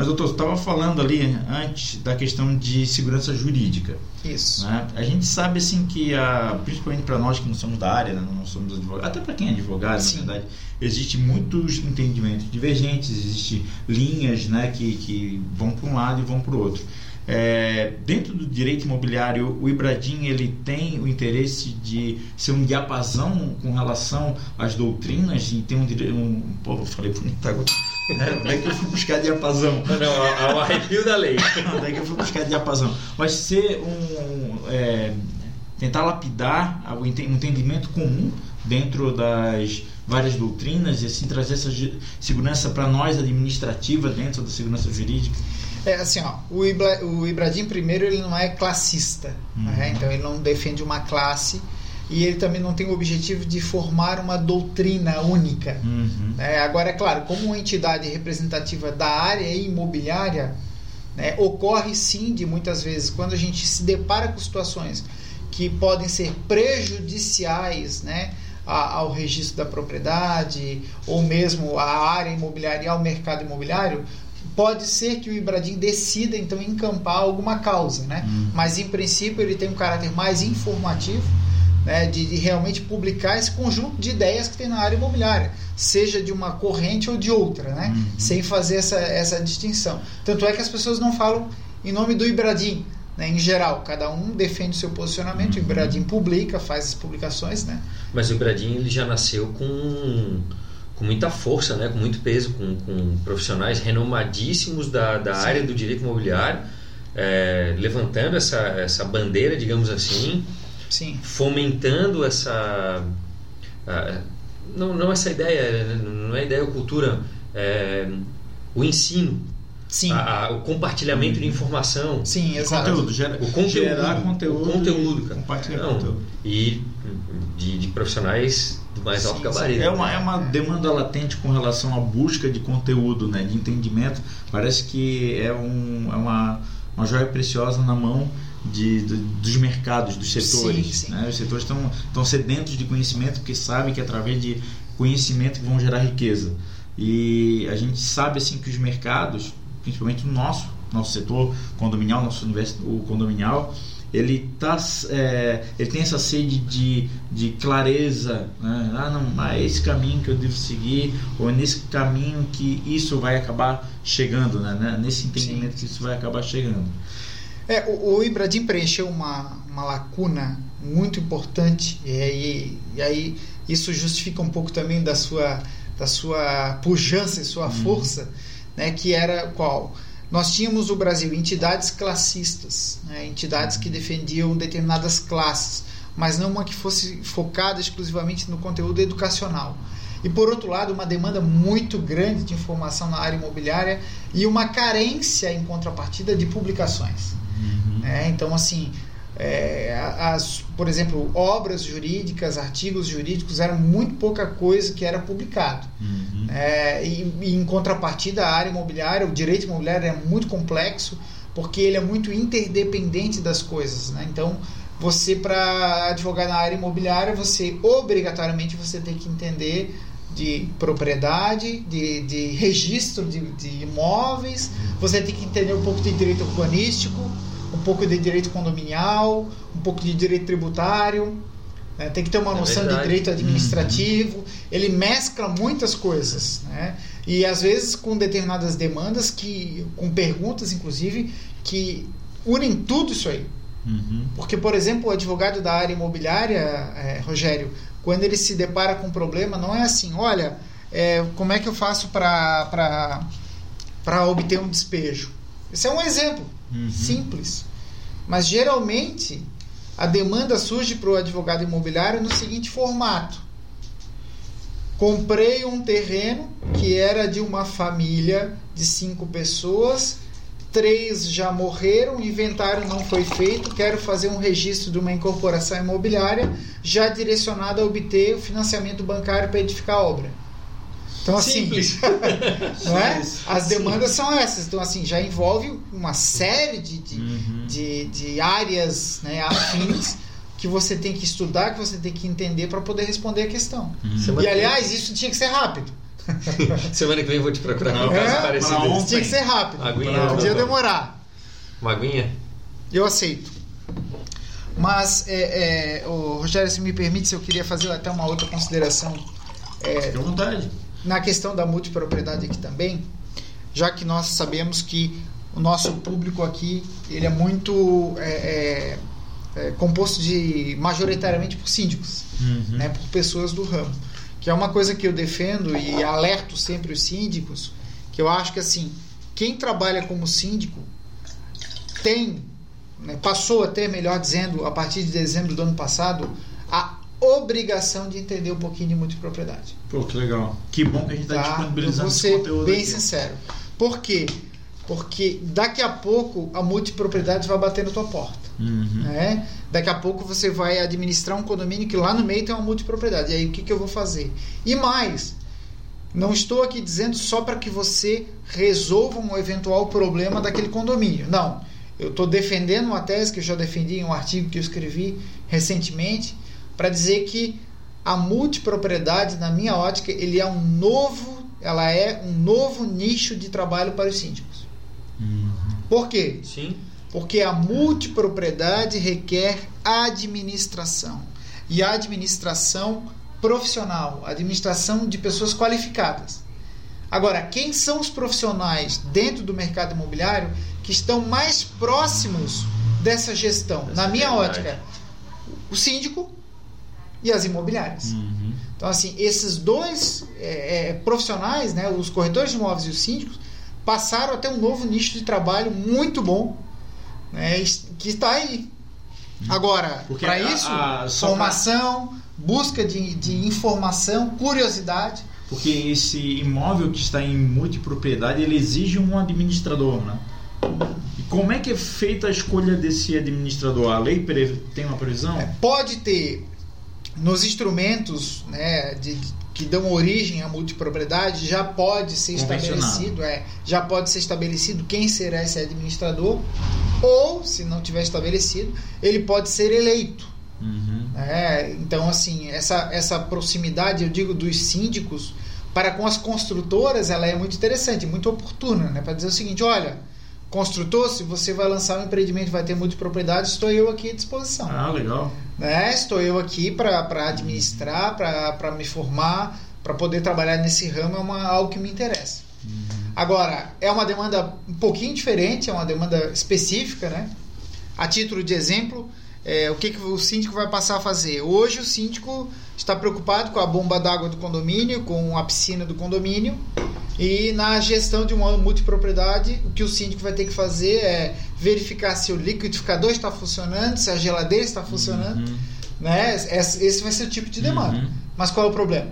Mas, doutor, você estava falando ali antes da questão de segurança jurídica. Isso. né? A gente sabe assim que, a, principalmente para nós que não somos da área, né? não somos advogados, até para quem é advogado, Sim. na verdade, existe muitos entendimentos divergentes, existem linhas né, que, que vão para um lado e vão para o outro. É, dentro do direito imobiliário, o Ibradim ele tem o interesse de ser um diapasão com relação às doutrinas e tem um direito. Um, pô, eu falei bonito agora. É, onde é que eu fui buscar diapasão? Não, não, ao arrepio da lei. Onde é que eu fui buscar diapasão? Vai ser um. é, tentar lapidar o ente- um entendimento comum dentro das várias doutrinas e assim trazer essa segurança para nós administrativa dentro da segurança jurídica. É assim, ó, o, Ibra, o Ibradim primeiro ele não é classista, Uhum. né? então ele não defende uma classe, e ele também não tem o objetivo de formar uma doutrina única. Uhum. né? Agora, é claro, como uma entidade representativa da área imobiliária, né, ocorre sim de muitas vezes, quando a gente se depara com situações que podem ser prejudiciais né, a- ao registro da propriedade, ou mesmo à área imobiliária e ao mercado imobiliário, pode ser que o Ibradim decida então encampar alguma causa, né? Mas em princípio ele tem um caráter mais informativo, né, de, de realmente publicar esse conjunto de ideias que tem na área imobiliária, seja de uma corrente ou de outra, né? Sem fazer essa, essa distinção. Tanto é que as pessoas não falam em nome do Ibradim, né, em geral, cada um defende o seu posicionamento, o Ibradim publica, faz as publicações, né? Mas o Ibradim ele já nasceu com, com muita força, né? com muito peso, com, com profissionais renomadíssimos da, da Sim. área do direito imobiliário, é, levantando essa, essa bandeira, digamos assim, Sim. fomentando essa. não, não essa ideia, não é ideia ou cultura, é, o ensino, Sim. a- a- o compartilhamento de informação. Sim, exato. Conteúdo, gera, O conteúdo, gerar conteúdo. o conteúdo, cara. Compartilhar Não, conteúdo. E de, de profissionais do mais alto Sim, gabarito. É uma, é uma demanda latente com relação à busca de conteúdo, né, de entendimento. Parece que é, um, é uma, uma joia preciosa na mão de, de- dos mercados, dos setores. Sim, sim. né? Os setores estão, sedentos de conhecimento porque sabem que através de conhecimento que vão gerar riqueza. E a gente sabe assim que os mercados, principalmente no nosso, nosso setor condominial, nosso universo o condominial, ele tá é, ele tem essa sede de, de clareza né? ah não é esse caminho que eu devo seguir ou é nesse caminho que isso vai acabar chegando né? né? nesse entendimento que isso vai acabar chegando É, o, o Ibradim preencheu uma, uma lacuna muito importante e, aí- e aí isso justifica um pouco também da sua, da sua pujança e sua força, né, que era qual? Nós tínhamos no Brasil entidades classistas, né, entidades que defendiam determinadas classes, mas não uma que fosse focada exclusivamente no conteúdo educacional. E por outro lado, uma demanda muito grande de informação na área imobiliária e uma carência em contrapartida de publicações. Né? então, assim, é, as, por exemplo, obras jurídicas, artigos jurídicos eram muito pouca coisa que era publicado. Uhum. É, e, e em contrapartida, a área imobiliária, o direito imobiliário é muito complexo porque ele é muito interdependente das coisas. Né? Então, você para advogar na área imobiliária, você obrigatoriamente você tem que entender de propriedade, de, de registro de, de imóveis, você tem que entender um pouco de direito urbanístico, um pouco de direito condominial, um pouco de direito tributário, né? tem que ter uma É noção de verdade. direito administrativo. Ele mescla muitas coisas, né? E às vezes com determinadas demandas que, com perguntas inclusive, que unem tudo isso aí. Uhum. Porque, por exemplo, o advogado da área imobiliária, é, Rogério, quando ele se depara com um problema, não é assim, olha, é, como é que eu faço para obter um despejo? Esse é um exemplo Uhum. simples. Mas geralmente a demanda surge para o advogado imobiliário no seguinte formato: comprei um terreno que era de uma família de cinco pessoas, três já morreram, inventário não foi feito, quero fazer um registro de uma incorporação imobiliária já direcionada a obter o financiamento bancário para edificar a obra. Então assim, Simples. (laughs) não é? As demandas são essas. Então, assim, já envolve uma série de, de, Uhum. de, de áreas né, afins que você tem que estudar, que você tem que entender para poder responder a questão. Semana E, aliás, isso tinha que ser rápido. (laughs) Semana que vem eu vou te procurar um caso é? parecido. Não, Isso tinha que ser rápido. Aguinha, Não podia demorar. Uma aguinha? Eu aceito. Mas, é, é, ô, Rogério, se me permite, se eu queria fazer até uma outra consideração é, Fique à vontade na questão da multipropriedade aqui também, já que nós sabemos que o nosso público aqui ele é muito é, é, é, composto de majoritariamente por síndicos, Uhum. né, por pessoas do ramo, que é uma coisa que eu defendo e alerto sempre os síndicos, que eu acho que assim quem trabalha como síndico tem né, passou a ter, melhor dizendo, a partir de dezembro do ano passado, obrigação de entender um pouquinho de multipropriedade. Pô, que legal. Que bom que a gente está Tá? Eu disponibilizando vou esse ser conteúdo bem aqui. sincero. Por quê? Porque daqui a pouco a multipropriedade vai bater na tua porta. Uhum. Né? Daqui a pouco você vai administrar um condomínio que lá no meio tem uma multipropriedade. E aí o que, que eu vou fazer? E mais, não estou aqui dizendo só para que você resolva um eventual problema daquele condomínio. Não. Eu estou defendendo uma tese que eu já defendi em um artigo que eu escrevi recentemente para dizer que a multipropriedade, na minha ótica, ele é um novo, ela é um novo nicho de trabalho para os síndicos. Uhum. Por quê? Sim. Porque a multipropriedade requer administração. E a administração profissional, administração de pessoas qualificadas. Agora, quem são os profissionais dentro do mercado imobiliário que estão mais próximos dessa gestão? Dessa Na minha realidade. ótica, o síndico e as imobiliárias. Uhum. Então, assim, esses dois é, é, profissionais, né, os corretores de imóveis e os síndicos, passaram a ter um novo nicho de trabalho muito bom, né, que está aí. Agora, Porque para a- isso, a- pra- formação, busca de, de informação, curiosidade. Porque esse imóvel que está em multipropriedade, ele exige um administrador, né? E como é que é feita a escolha desse administrador? A lei tem uma previsão? É, pode ter nos instrumentos né, de- que dão origem à multipropriedade, já pode ser estabelecido, é, já pode ser estabelecido quem será esse administrador, ou, se não tiver estabelecido, ele pode ser eleito. Uhum. né? Então, assim, essa, essa proximidade, eu digo, dos síndicos para com as construtoras, ela é muito interessante, muito oportuna, né? Para dizer o seguinte, olha, construtor, se você vai lançar um empreendimento e vai ter multipropriedade, estou eu aqui à disposição Ah, legal. Né? Estou eu aqui para administrar, para me formar, para poder trabalhar nesse ramo, é uma, algo que me interessa. Agora, é uma demanda um pouquinho diferente, é uma demanda específica, né? A título de exemplo, é, o que, que o síndico vai passar a fazer? Hoje o síndico está preocupado com a bomba d'água do condomínio, com a piscina do condomínio, e na gestão de uma multipropriedade, o que o síndico vai ter que fazer é verificar se o liquidificador está funcionando, se a geladeira está funcionando, Uhum. né? Esse vai ser o tipo de demanda. Uhum. Mas qual é o problema?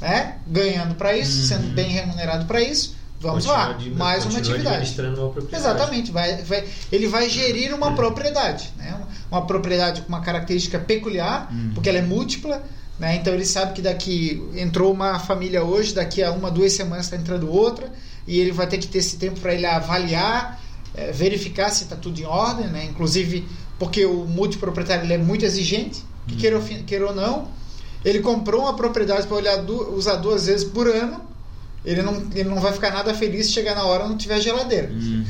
Né? Ganhando para isso, Uhum. sendo bem remunerado para isso, vamos lá, de- mais uma atividade. uma. Exatamente, vai, vai, ele vai gerir uma propriedade, né? uma, uma propriedade com uma característica peculiar, Uhum. porque ela é múltipla, né? então ele sabe que daqui entrou uma família hoje, daqui a uma, duas semanas está entrando outra, e ele vai ter que ter esse tempo para ele avaliar, eh, verificar se está tudo em ordem, né? inclusive porque o multiproprietário ele é muito exigente, que queira, ou fi- queira ou não, ele comprou uma propriedade para usar duas vezes por ano, ele não, ele não vai ficar nada feliz se chegar na hora e não tiver geladeira. Uhum.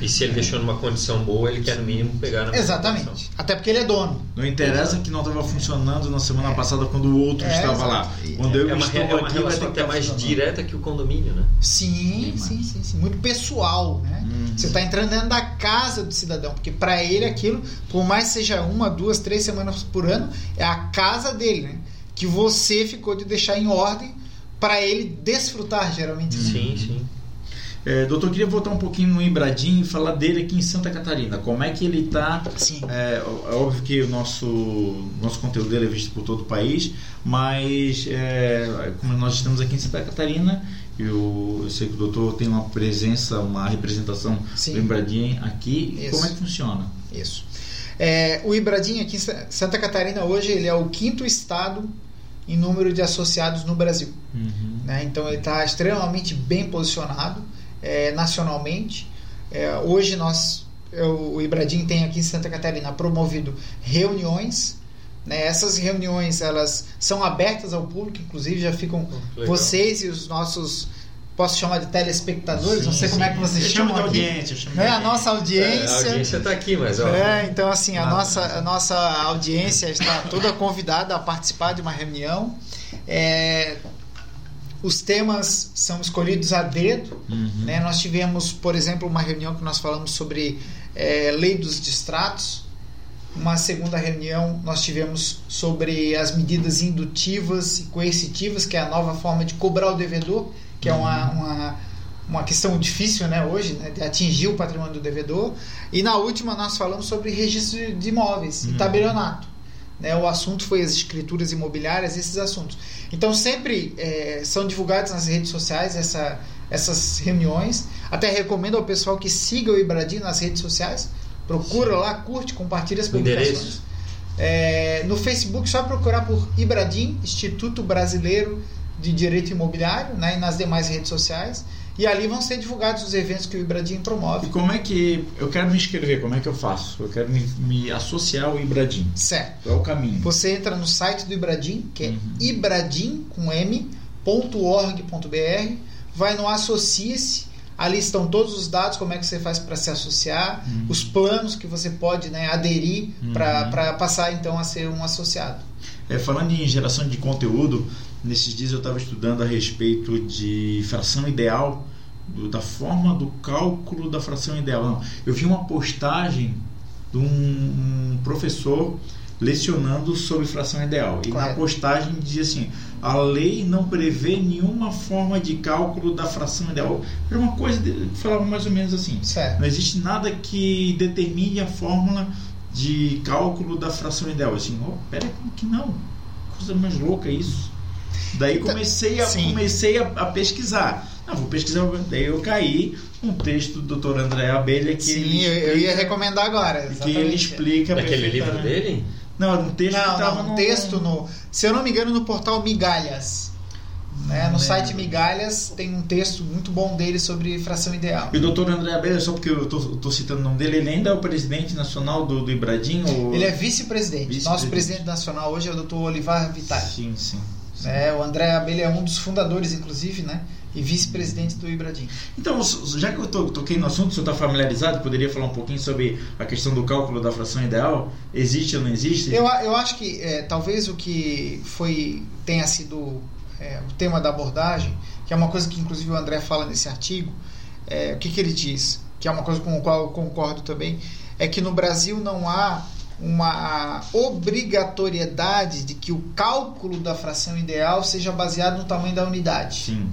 E se ele (laughs) deixou numa condição boa, ele quer no mínimo pegar na mesma condição. Exatamente. Até porque ele é dono. Não interessa que não estava funcionando na semana passada quando o outro É, estava exato. lá. Quando eu É uma, estou é uma aqui, vai relação ter que até estar mais direta que o condomínio, né? Sim, sim, sim, sim. Muito pessoal, né? Uhum. Você está entrando dentro da casa do cidadão, porque para ele aquilo, por mais seja uma, duas, três semanas por ano, é a casa dele, né? Que você ficou de deixar em ordem para ele desfrutar, geralmente. Sim, sim. É, doutor, eu queria voltar um pouquinho no Ibradim e falar dele aqui em Santa Catarina. Como é que ele está Sim. É, é óbvio que o nosso, nosso conteúdo dele é visto por todo o país, mas é, como nós estamos aqui em Santa Catarina, eu, eu sei que o doutor tem uma presença, uma representação Sim. do Embradim aqui. Isso. Como é que funciona? Isso. É, o Ibradim aqui em Sa- Santa Catarina hoje ele é o quinto estado em número de associados no Brasil. Uhum. né? Então ele está extremamente bem posicionado é, nacionalmente. É, hoje nós, eu- o Ibradim tem aqui em Santa Catarina promovido reuniões. Né? Essas reuniões elas são abertas ao público, inclusive já ficam legal. vocês e os nossos posso chamar de telespectadores, não Sim, sei como é sim. que vocês Eu chamam aqui. audiência, eu chamo de Né? A audiência. nossa É, audiência. a audiência está aqui, mas ó, É, então assim, a Nada. nossa, a nossa audiência está toda convidada a participar de uma reunião. É, os temas são escolhidos a dedo. Uhum. né? Nós tivemos, por exemplo, uma reunião que nós falamos sobre é, lei dos distratos. Uma segunda reunião nós tivemos sobre as medidas indutivas e coercitivas, que é a nova forma de cobrar o devedor, que é uma, uma, uma questão difícil né, hoje, né, de atingir o patrimônio do devedor. E na última nós falamos sobre registro de imóveis e Uhum. tabelionato. Né, o assunto foi as escrituras imobiliárias, esses assuntos. Então sempre é, são divulgados nas redes sociais essa, essas reuniões. Até recomendo ao pessoal que siga o Ibradim nas redes sociais. Procura Sim. lá, curte, compartilha as publicações. É, no Facebook, só procurar por Ibradim, Instituto Brasileiro de Direito Imobiliário, né, e nas demais redes sociais. E ali vão ser divulgados os eventos que o Ibradim promove. E como é que. Eu quero me inscrever, como é que eu faço? Eu quero me, me associar ao Ibradim. Certo. É o caminho? Você entra no site do Ibradim, que é uhum. ibradim com m.org.br, vai no Associe-se. Ali estão todos os dados, como é que você faz para se associar, uhum. os planos que você pode né, aderir uhum. para passar então a ser um associado. É, falando em geração de conteúdo, Nesses dias eu estava estudando a respeito de fração ideal, do, da forma do cálculo da fração ideal. Não, eu vi uma postagem de um, um professor lecionando sobre fração ideal. E Correto. na postagem dizia assim: a lei não prevê nenhuma forma de cálculo da fração ideal. Era uma coisa que falava mais ou menos assim: certo. não existe nada que determine a fórmula de cálculo da fração ideal. Assim, oh, pera que não, coisa mais louca isso. Daí então, comecei a, comecei a, a pesquisar. Não, vou pesquisar. Daí eu caí um texto do Dr. André Abelha que. Sim, explica, eu ia recomendar agora. Exatamente. Que ele explica. Daquele livro dele? Não, era um texto não, que estava um no... texto no. Se eu não me engano, no portal Migalhas. Né? No site Migalhas tem um texto muito bom dele sobre fração ideal. E o doutor André Abelha, só porque eu estou citando o nome dele, ele ainda é o presidente nacional do, do Ibradim? Ou... Ele é vice-presidente. Vice Nosso presidente nacional hoje é o doutor Olivar Vitale. Sim, sim. É, o André Abelha é um dos fundadores, inclusive, né? E vice-presidente do Ibradim. Então, já que eu toquei no assunto, o senhor está familiarizado, poderia falar um pouquinho sobre a questão do cálculo da fração ideal? Existe ou não existe? Eu, eu acho que é, talvez o que foi tenha sido é, o tema da abordagem, que é uma coisa que inclusive o André fala nesse artigo, é, o que, que ele diz, que é uma coisa com a qual eu concordo também, é que no Brasil não há uma obrigatoriedade de que o cálculo da fração ideal seja baseado no tamanho da unidade. Sim.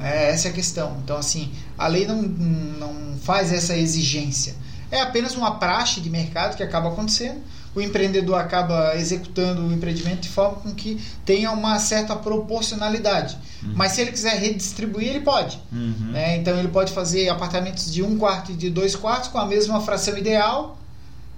É, essa é a questão. Então, assim, a lei não, não faz essa exigência. É apenas uma praxe de mercado que acaba acontecendo. O empreendedor acaba executando o empreendimento de forma com que tenha uma certa proporcionalidade. Uhum. Mas se ele quiser redistribuir, ele pode. Uhum. Né? Então ele pode fazer apartamentos de um quarto e de dois quartos com a mesma fração ideal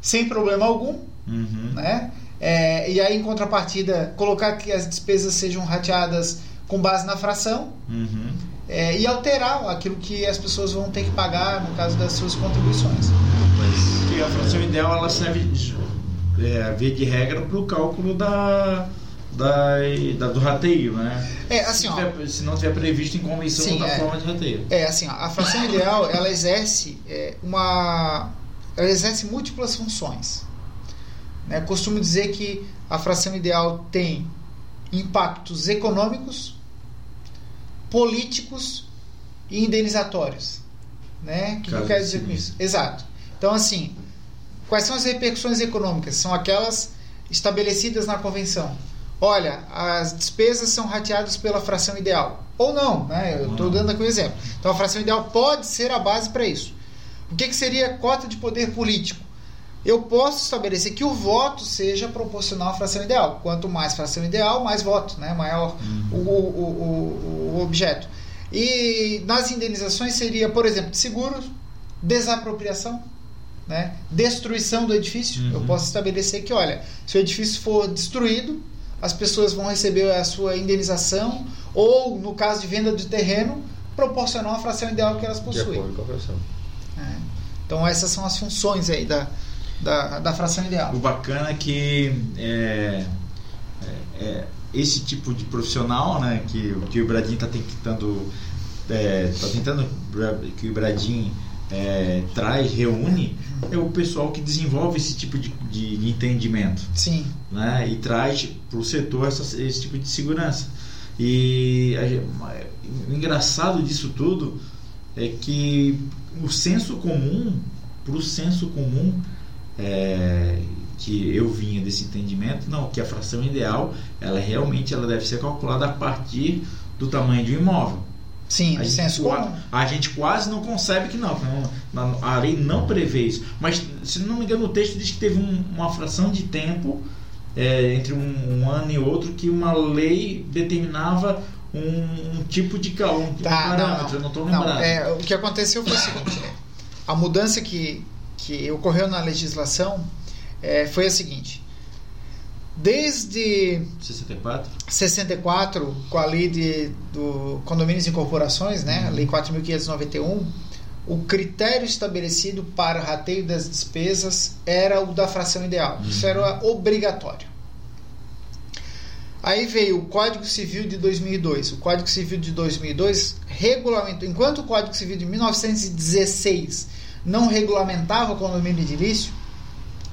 sem problema algum, uhum. né? É, e aí, em contrapartida, colocar que as despesas sejam rateadas com base na fração uhum. é, e alterar aquilo que as pessoas vão ter que pagar no caso das suas contribuições. Mas a fração ideal ela serve, é, via de regra, para o cálculo da, da, da, do rateio, né? É, assim, se, ó, tiver, se não tiver previsto em convenção sim, outra é, forma de rateio. É, assim, ó, a fração ideal ela exerce é, uma ela exerce múltiplas funções. Né? Costumo dizer que a fração ideal tem impactos econômicos, políticos e indenizatórios. Né? O que, eu quero dizer com isso? Exato. Então, assim, quais são as repercussões econômicas? São aquelas estabelecidas na convenção. Olha, as despesas são rateadas pela fração ideal. Ou não, né? Eu estou dando aqui um exemplo. Então, a fração ideal pode ser a base para isso. O que, que seria cota de poder político? Eu posso estabelecer que o voto seja proporcional à fração ideal. Quanto mais fração ideal, mais voto, né? maior uhum. o, o, o, o objeto. E nas indenizações seria, por exemplo, de seguros, desapropriação, né? destruição do edifício. Uhum. Eu posso estabelecer que, olha, se o edifício for destruído, as pessoas vão receber a sua indenização, ou, no caso de venda de terreno, proporcional à fração ideal que elas possuem. De acordo com a fração. É. Então essas são as funções aí da, da, da fração ideal. O bacana é que é, é, é esse tipo de profissional, né, que, que o Bradim está tentando, é, tá tentando que o Bradim é, traz, reúne, é o pessoal que desenvolve esse tipo de, de, de entendimento. Sim. Né, e traz para o setor essa, esse tipo de segurança. E a, o engraçado disso tudo é que o senso comum, para o senso comum, é, que eu vinha desse entendimento, não, que a fração ideal, ela realmente ela deve ser calculada a partir do tamanho de um imóvel. Sim, a senso gente, comum. A gente quase não concebe que não, não, a lei não prevê isso. Mas, se não me engano, o texto diz que teve um, uma fração de tempo é, entre um, um, ano e outro que uma lei determinava um, um tipo de calor, um Tá, parâmetro, eu não estou lembrado. Não, é, o que aconteceu foi o seguinte: é, a mudança que, que ocorreu na legislação é, foi a seguinte. Desde 64? 64, com a lei de, do condomínios e corporações, né, a lei 4.591, o critério estabelecido para rateio das despesas era o da fração ideal. Isso era obrigatório. Aí veio o Código Civil de 2002. O Código Civil de 2002 regulamentou, enquanto o Código Civil de 1916 não regulamentava o condomínio edilício,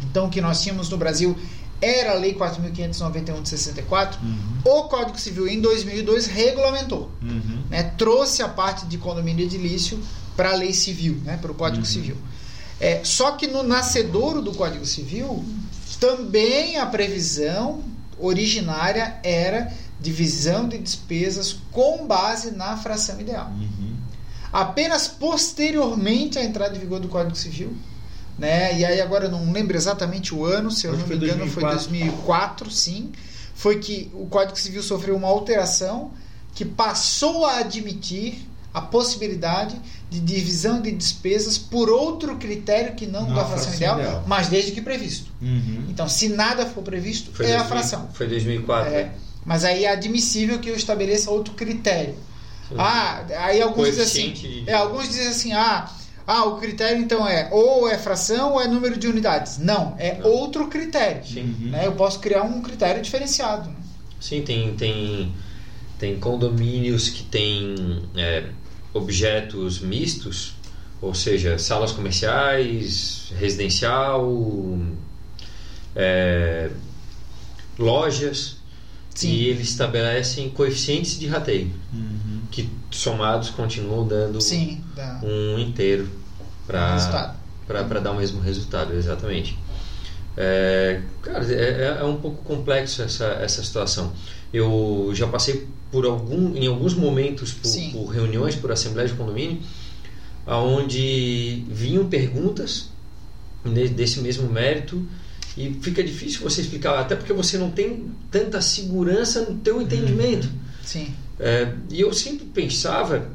então o que nós tínhamos no Brasil era a Lei 4.591 de 64, Uhum. o Código Civil em 2002 regulamentou, Uhum. né, trouxe a parte de condomínio edilício para a Lei Civil, né, para o Código Civil. É, só que no nascedouro do Código Civil também a previsão originária era divisão de despesas com base na fração ideal. Uhum. Apenas posteriormente à entrada em vigor do Código Civil, né? E aí agora eu não lembro exatamente o ano, se eu não me engano foi 2004, sim, foi que o Código Civil sofreu uma alteração que passou a admitir a possibilidade de divisão de despesas por outro critério que não Não da a fração, fração ideal, ideal. mas desde que previsto. Uhum. Então, se nada for previsto, Foi é a 2000 fração. Foi 2004. É, né? mas aí é admissível que eu estabeleça outro critério. Sim. Ah, aí alguns dizem assim, é, alguns dizem assim, ah, ah, o critério então é ou é fração ou é número de unidades. Não, é Não. outro critério. Sim. Uhum. Né? Eu posso criar um critério diferenciado. né? Sim, tem, tem, tem condomínios que têm é, objetos mistos, ou seja, salas comerciais, residencial, é, lojas, Sim. e eles estabelecem coeficientes de rateio, Uhum. que somados continuam dando Sim, um inteiro para para dar o mesmo resultado, exatamente. É, cara, é, é um pouco complexo essa, essa situação. Eu já passei por algum, em alguns momentos por, por reuniões, por assembleias de condomínio, onde vinham perguntas desse mesmo mérito e fica difícil você explicar, até porque você não tem tanta segurança no teu entendimento. Sim. É, e eu sempre pensava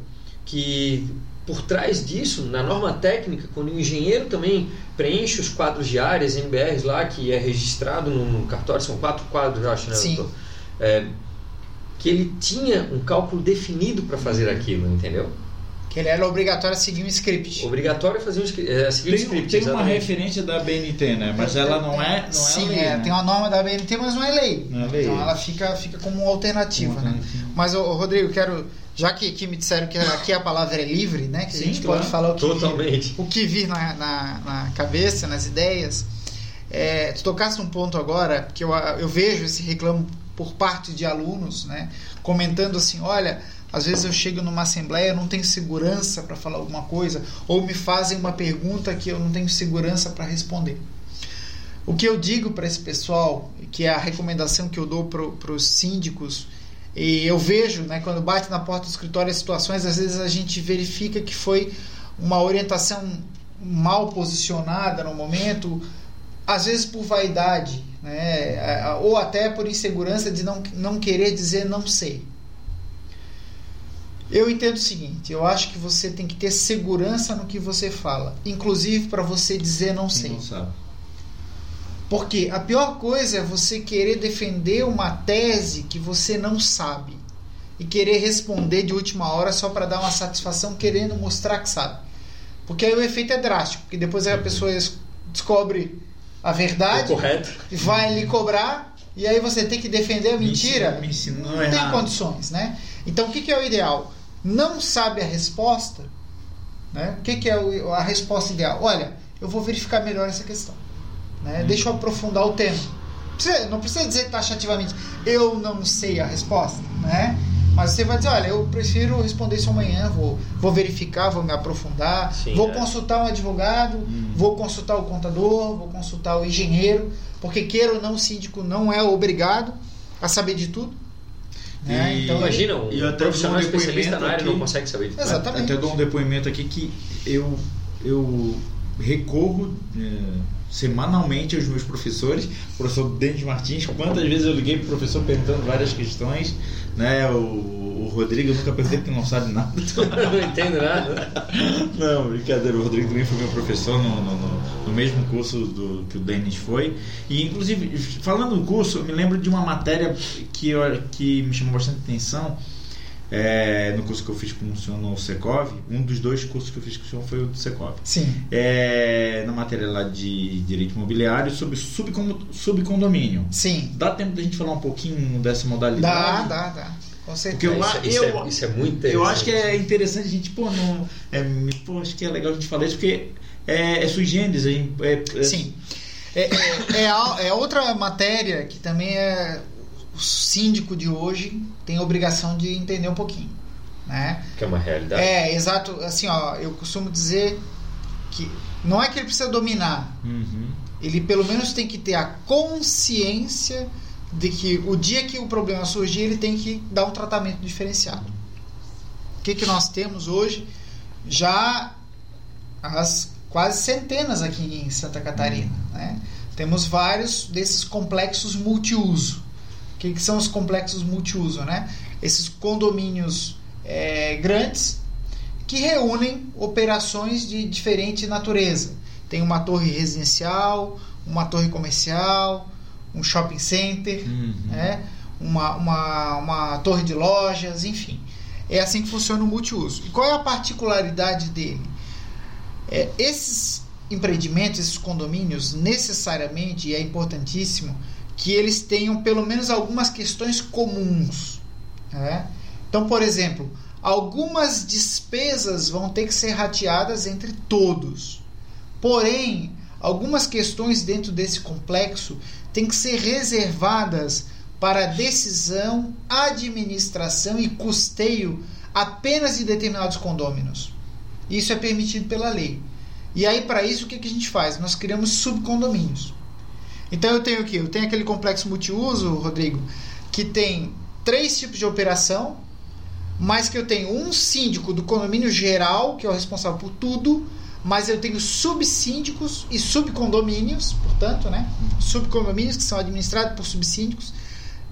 que por trás disso, na norma técnica, quando o engenheiro também preenche os quadros de áreas, NBRs lá, que é registrado no, no cartório, são quatro quadros, eu acho, né, Sim. doutor? É, que ele tinha um cálculo definido para fazer aquilo, entendeu? Que ele era obrigatório a seguir um script. Obrigatório é fazer um, é, seguir um Tem, script, tem uma exatamente. referência da BNT, né? Mas ela não é. Não Sim, é, lei, é, né? tem uma norma da BNT, mas não é lei. Não é lei. Então ela fica, fica como uma alternativa, Uma né? alternativa. Mas, ô, Rodrigo, quero. Já que, que me disseram que aqui a palavra é livre, né? Que Sim, a gente claro. pode falar o que vir, Totalmente. o que vir na, na, na cabeça, nas ideias. É, tu tocaste um ponto agora que eu, eu vejo esse reclamo por parte de alunos, né? Comentando assim: olha, às vezes eu chego numa assembleia, não tenho segurança para falar alguma coisa, ou me fazem uma pergunta que eu não tenho segurança para responder. O que eu digo para esse pessoal, que é a recomendação que eu dou para os síndicos, e eu vejo, né, quando bate na porta do escritório as situações, às vezes a gente verifica que foi uma orientação mal posicionada no momento, às vezes por vaidade, né, ou até por insegurança de não, não querer dizer não sei. Eu entendo o seguinte, eu acho que você tem que ter segurança no que você fala, inclusive para você dizer não sei. não sabe. Porque a pior coisa é você querer defender uma tese que você não sabe e querer responder de última hora só para dar uma satisfação, querendo mostrar que sabe. Porque aí o efeito é drástico, porque depois a pessoa es- descobre a verdade, O correto. vai lhe cobrar e aí você tem que defender a Me mentira. ensinou- Me ensinou Não tem errado. condições, né? Então o que, que é o ideal? Não sabe a resposta, né? O que, que é o- a resposta ideal? Olha, eu vou verificar melhor essa questão, né? Deixa eu aprofundar o tema. Precisa- não precisa dizer taxativamente, eu não sei a resposta, né? Mas você vai dizer, olha, eu prefiro responder isso amanhã, vou, vou verificar, vou me aprofundar, Sim, vou é. consultar um advogado, Hum. vou consultar o contador, vou consultar o engenheiro, porque queira ou não, o síndico não é obrigado a saber de tudo. Né? E- Então, Imagina, um E eu até profissional um especialista na depoimento área não aqui. consegue saber disso. Exatamente. Até dou um depoimento aqui que eu, eu recorro, é, semanalmente aos meus professores, professor Denis Martins, quantas vezes eu liguei para o professor perguntando várias questões, né? O, o Rodrigo eu nunca perguntei porque não sabe nada. (laughs) não entendo nada. Não, brincadeira, o Rodrigo também foi meu professor no, no, no, no mesmo curso do, que o Denis foi. E inclusive, falando do curso, eu me lembro de uma matéria que, eu, que me chamou bastante atenção é, no curso que eu fiz com o senhor no Secov, um dos dois cursos que eu fiz com o senhor foi o do Secov. Sim. É, na matéria lá de direito imobiliário sobre subcondomínio. Sim. Dá tempo da gente falar um pouquinho dessa modalidade? Dá, dá, dá. Com certeza. Porque eu, isso, eu, é, isso é muito interessante. Eu acho que é interessante a gente, pô, não, é, pô, acho que é legal a gente falar isso, porque é, é sui generis. É, é, Sim. É, é, é, é outra matéria que também é o síndico de hoje tem a obrigação de entender um pouquinho. Né? Que é uma realidade. É, exato. Assim, ó, eu costumo dizer que não é que ele precisa dominar, uhum. ele pelo menos tem que ter a consciência de que o dia que o problema surgir, ele tem que dar um tratamento diferenciado. O que, que nós temos hoje? Já as quase centenas aqui em Santa Catarina. Né? Temos vários desses complexos multiuso que, que são os complexos multiuso, né? Esses condomínios é, grandes que reúnem operações de diferente natureza. Tem uma torre residencial, uma torre comercial, um shopping center, uhum. né? uma, uma, uma torre de lojas, enfim. É assim que funciona o multiuso. E qual é a particularidade dele? É, esses empreendimentos, esses condomínios, necessariamente, e é importantíssimo, que eles tenham pelo menos algumas questões comuns. Né? Então, por exemplo, algumas despesas vão ter que ser rateadas entre todos. Porém, algumas questões dentro desse complexo têm que ser reservadas para decisão, administração e custeio apenas de determinados condôminos. Isso é permitido pela lei. E aí, para isso, o que, a gente faz? Nós criamos subcondomínios. Então eu tenho o quê? Eu tenho aquele complexo multiuso, Rodrigo, que tem três tipos de operação, mas que eu tenho um síndico do condomínio geral, que é o responsável por tudo, mas eu tenho subsíndicos e subcondomínios, portanto, né? Subcondomínios que são administrados por subsíndicos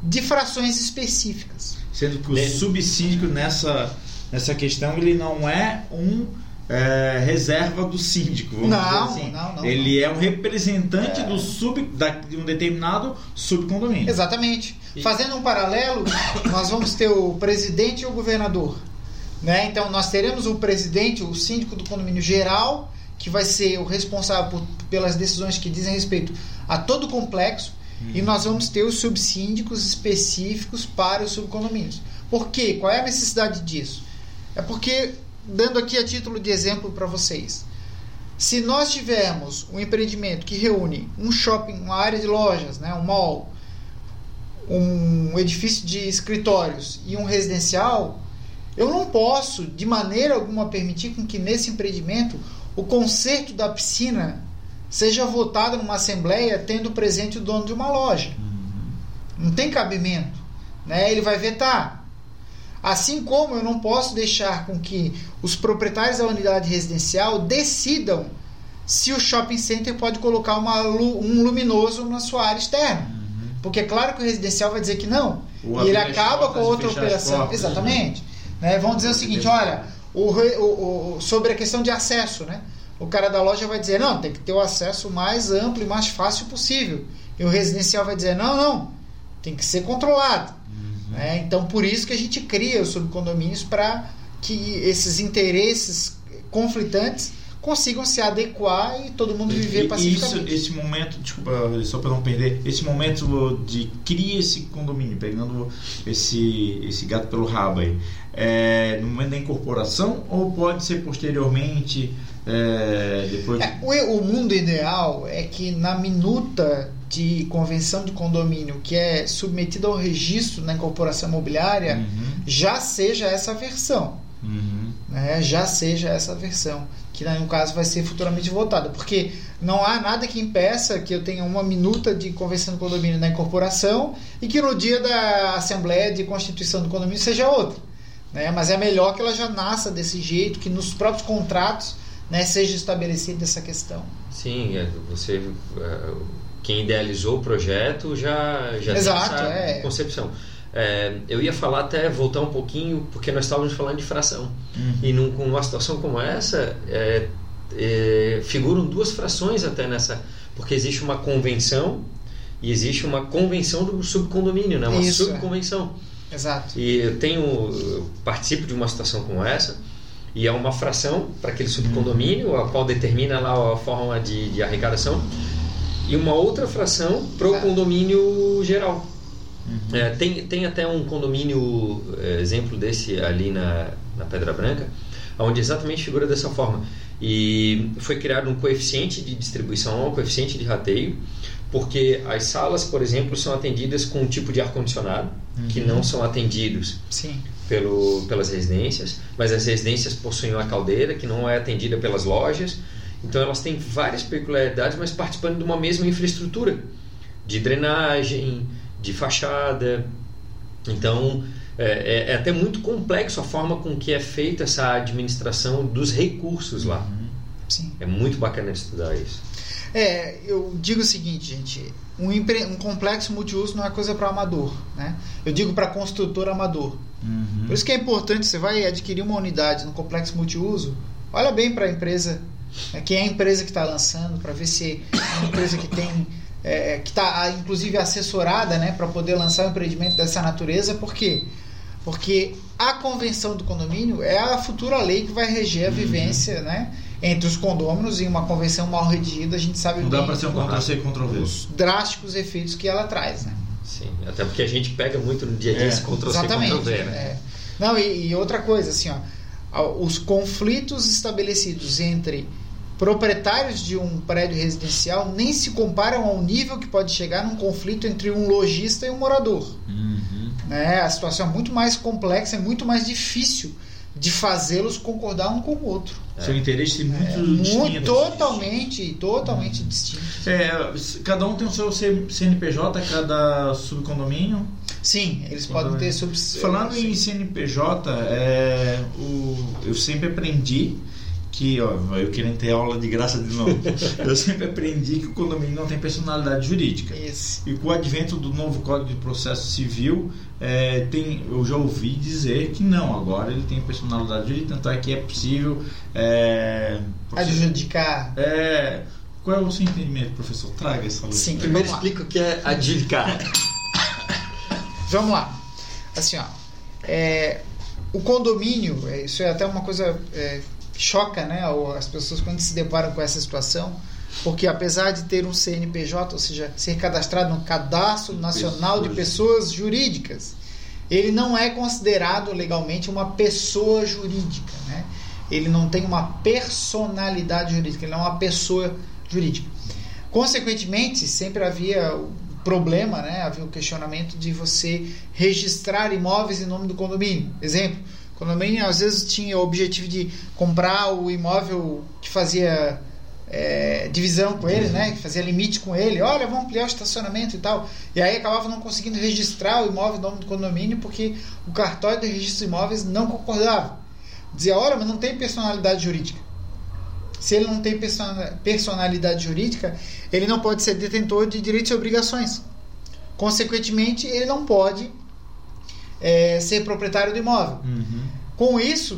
de frações específicas. Sendo que o subsíndico nessa, nessa questão ele não é um é, reserva do síndico. Vamos não, dizer assim. não, não. Ele não. é um representante é. do sub, da, de um determinado subcondomínio. Exatamente. E... Fazendo um paralelo, nós vamos ter o presidente e o governador. Né? Então, nós teremos o presidente, o síndico do condomínio geral, que vai ser o responsável por, pelas decisões que dizem respeito a todo o complexo, hum. e nós vamos ter os subsíndicos específicos para os subcondomínios. Por quê? Qual é a necessidade disso? É porque dando aqui a título de exemplo para vocês. Se nós tivermos um empreendimento que reúne um shopping, uma área de lojas, né, um mall, um edifício de escritórios e um residencial, eu não posso de maneira alguma permitir com que nesse empreendimento o conserto da piscina seja votado numa assembleia tendo presente o dono de uma loja. Uhum. Não tem cabimento. Né? Ele vai vetar. Assim como eu não posso deixar com que os proprietários da unidade residencial decidam se o shopping center pode colocar uma, um luminoso na sua área externa. Uhum. Porque é claro que o residencial vai dizer que não. e ele acaba com outra operação. Portas, Exatamente. Né? Vão dizer o seguinte: olha, o, o, o, sobre a questão de acesso, né? O cara da loja vai dizer, não, tem que ter o acesso mais amplo e mais fácil possível. E o residencial vai dizer, não, não, tem que ser controlado. Né? Então, por isso que a gente cria os subcondomínios para que esses interesses conflitantes consigam se adequar e todo mundo viver pacificamente. Isso, esse momento, desculpa, só para não perder, esse momento de cria esse condomínio, pegando esse, esse gato pelo rabo aí, é no momento da incorporação ou pode ser posteriormente, é, depois de... é, o, o mundo ideal é que na minuta de convenção de condomínio que é submetida ao registro na incorporação imobiliária uhum. já seja essa versão. Uhum. Né? Já seja essa versão, que no caso vai ser futuramente votada. Porque não há nada que impeça que eu tenha uma minuta de convenção de condomínio na incorporação e que no dia da Assembleia de Constituição do condomínio seja outra. Né? Mas é melhor que ela já nasça desse jeito, que nos próprios contratos né, seja estabelecida essa questão. Sim, você é, quem idealizou o projeto já já Exato, tem essa é. concepção. É, eu ia falar até voltar um pouquinho porque nós estávamos falando de fração Uhum. e num, com uma situação como essa é, é, figuram duas frações até nessa porque existe uma convenção e existe uma convenção do subcondomínio, né? Uma Isso, é. subconvenção. Exato. E eu tenho eu participo de uma situação como essa e é uma fração para aquele subcondomínio, a qual determina lá a forma de, de arrecadação e uma outra fração para o É. condomínio geral. Uhum. É, tem, tem até um condomínio, é, exemplo desse ali na, na Pedra Branca, onde exatamente figura dessa forma. E foi criado um coeficiente de distribuição, um coeficiente de rateio, porque as salas, por exemplo, são atendidas com um tipo de ar-condicionado, que não são atendidos Sim. pelo, pelas residências, mas as residências possuem uma caldeira que não é atendida pelas lojas. Então elas têm várias peculiaridades, mas participando de uma mesma infraestrutura de drenagem, de fachada. Então é, é- é até muito complexo a forma com que é feita essa administração dos recursos lá. Sim. É muito bacana de estudar isso. É, eu digo o seguinte, gente, um, empre- um complexo multiuso não é coisa para amador, né? Eu digo para construtor amador. Uhum. Por isso que é importante, você vai adquirir uma unidade no complexo multiuso, olha bem para a empresa, quem é a empresa que está lançando, para ver se é uma empresa que tem, é, que está inclusive assessorada né, para poder lançar um empreendimento dessa natureza, por quê? Porque a convenção do condomínio é a futura lei que vai reger a vivência né, entre os condôminos e uma convenção mal redigida, a gente sabe Não dá bem para ser um e Ctrl-V. os drásticos efeitos que ela traz. Né? Sim, até porque a gente pega muito no dia a dia É, esse Ctrl-C, Exatamente. Ctrl-V, né? é. Não, e, e outra coisa, assim, ó, os conflitos estabelecidos entre proprietários de um prédio residencial nem se comparam ao nível que pode chegar num conflito entre um lojista e um morador. Uhum. Né? A situação é muito mais complexa, é muito mais difícil de fazê-los concordar um com o outro. Seu interesse muito É, muito, distinto. totalmente, totalmente distinto. É, cada um tem o seu CNPJ, cada subcondomínio. Sim, eles podem ter subs... Falando em CNPJ, é, o, eu sempre aprendi que, ó, eu querendo ter aula de graça de novo, (laughs) eu sempre aprendi que o condomínio não tem personalidade jurídica. Isso. E com o advento do novo Código de Processo Civil, é, tem, eu já ouvi dizer que não, agora ele tem personalidade jurídica, tanto é que é possível. É, Adjudicar. é, qual é o seu entendimento, professor? Traga essa luz. Sim, Primeiro explica o que é adjudicar. (coughs) Vamos lá. Assim, ó. é, o condomínio, é, isso é até uma coisa é, choca, né? As pessoas quando se deparam com essa situação, porque apesar de ter um CNPJ, ou seja, ser cadastrado no Cadastro Nacional de Pessoas Jurídicas, ele não é considerado legalmente uma pessoa jurídica, né? Ele não tem uma personalidade jurídica, ele não é uma pessoa jurídica. Consequentemente, sempre havia o problema, né? havia o questionamento de você registrar imóveis em nome do condomínio. Exemplo, condomínio às vezes tinha o objetivo de comprar o imóvel que fazia é, divisão com ele, né? que fazia limite com ele. Olha, vamos ampliar o estacionamento e tal. E aí acabava não conseguindo registrar o imóvel em nome do condomínio porque o cartório de registro de imóveis não concordava. Dizia, olha, mas não tem personalidade jurídica. Se ele não tem persona- personalidade jurídica, ele não pode ser detentor de direitos e obrigações. Consequentemente, ele não pode é, ser proprietário do imóvel. Uhum. Com isso,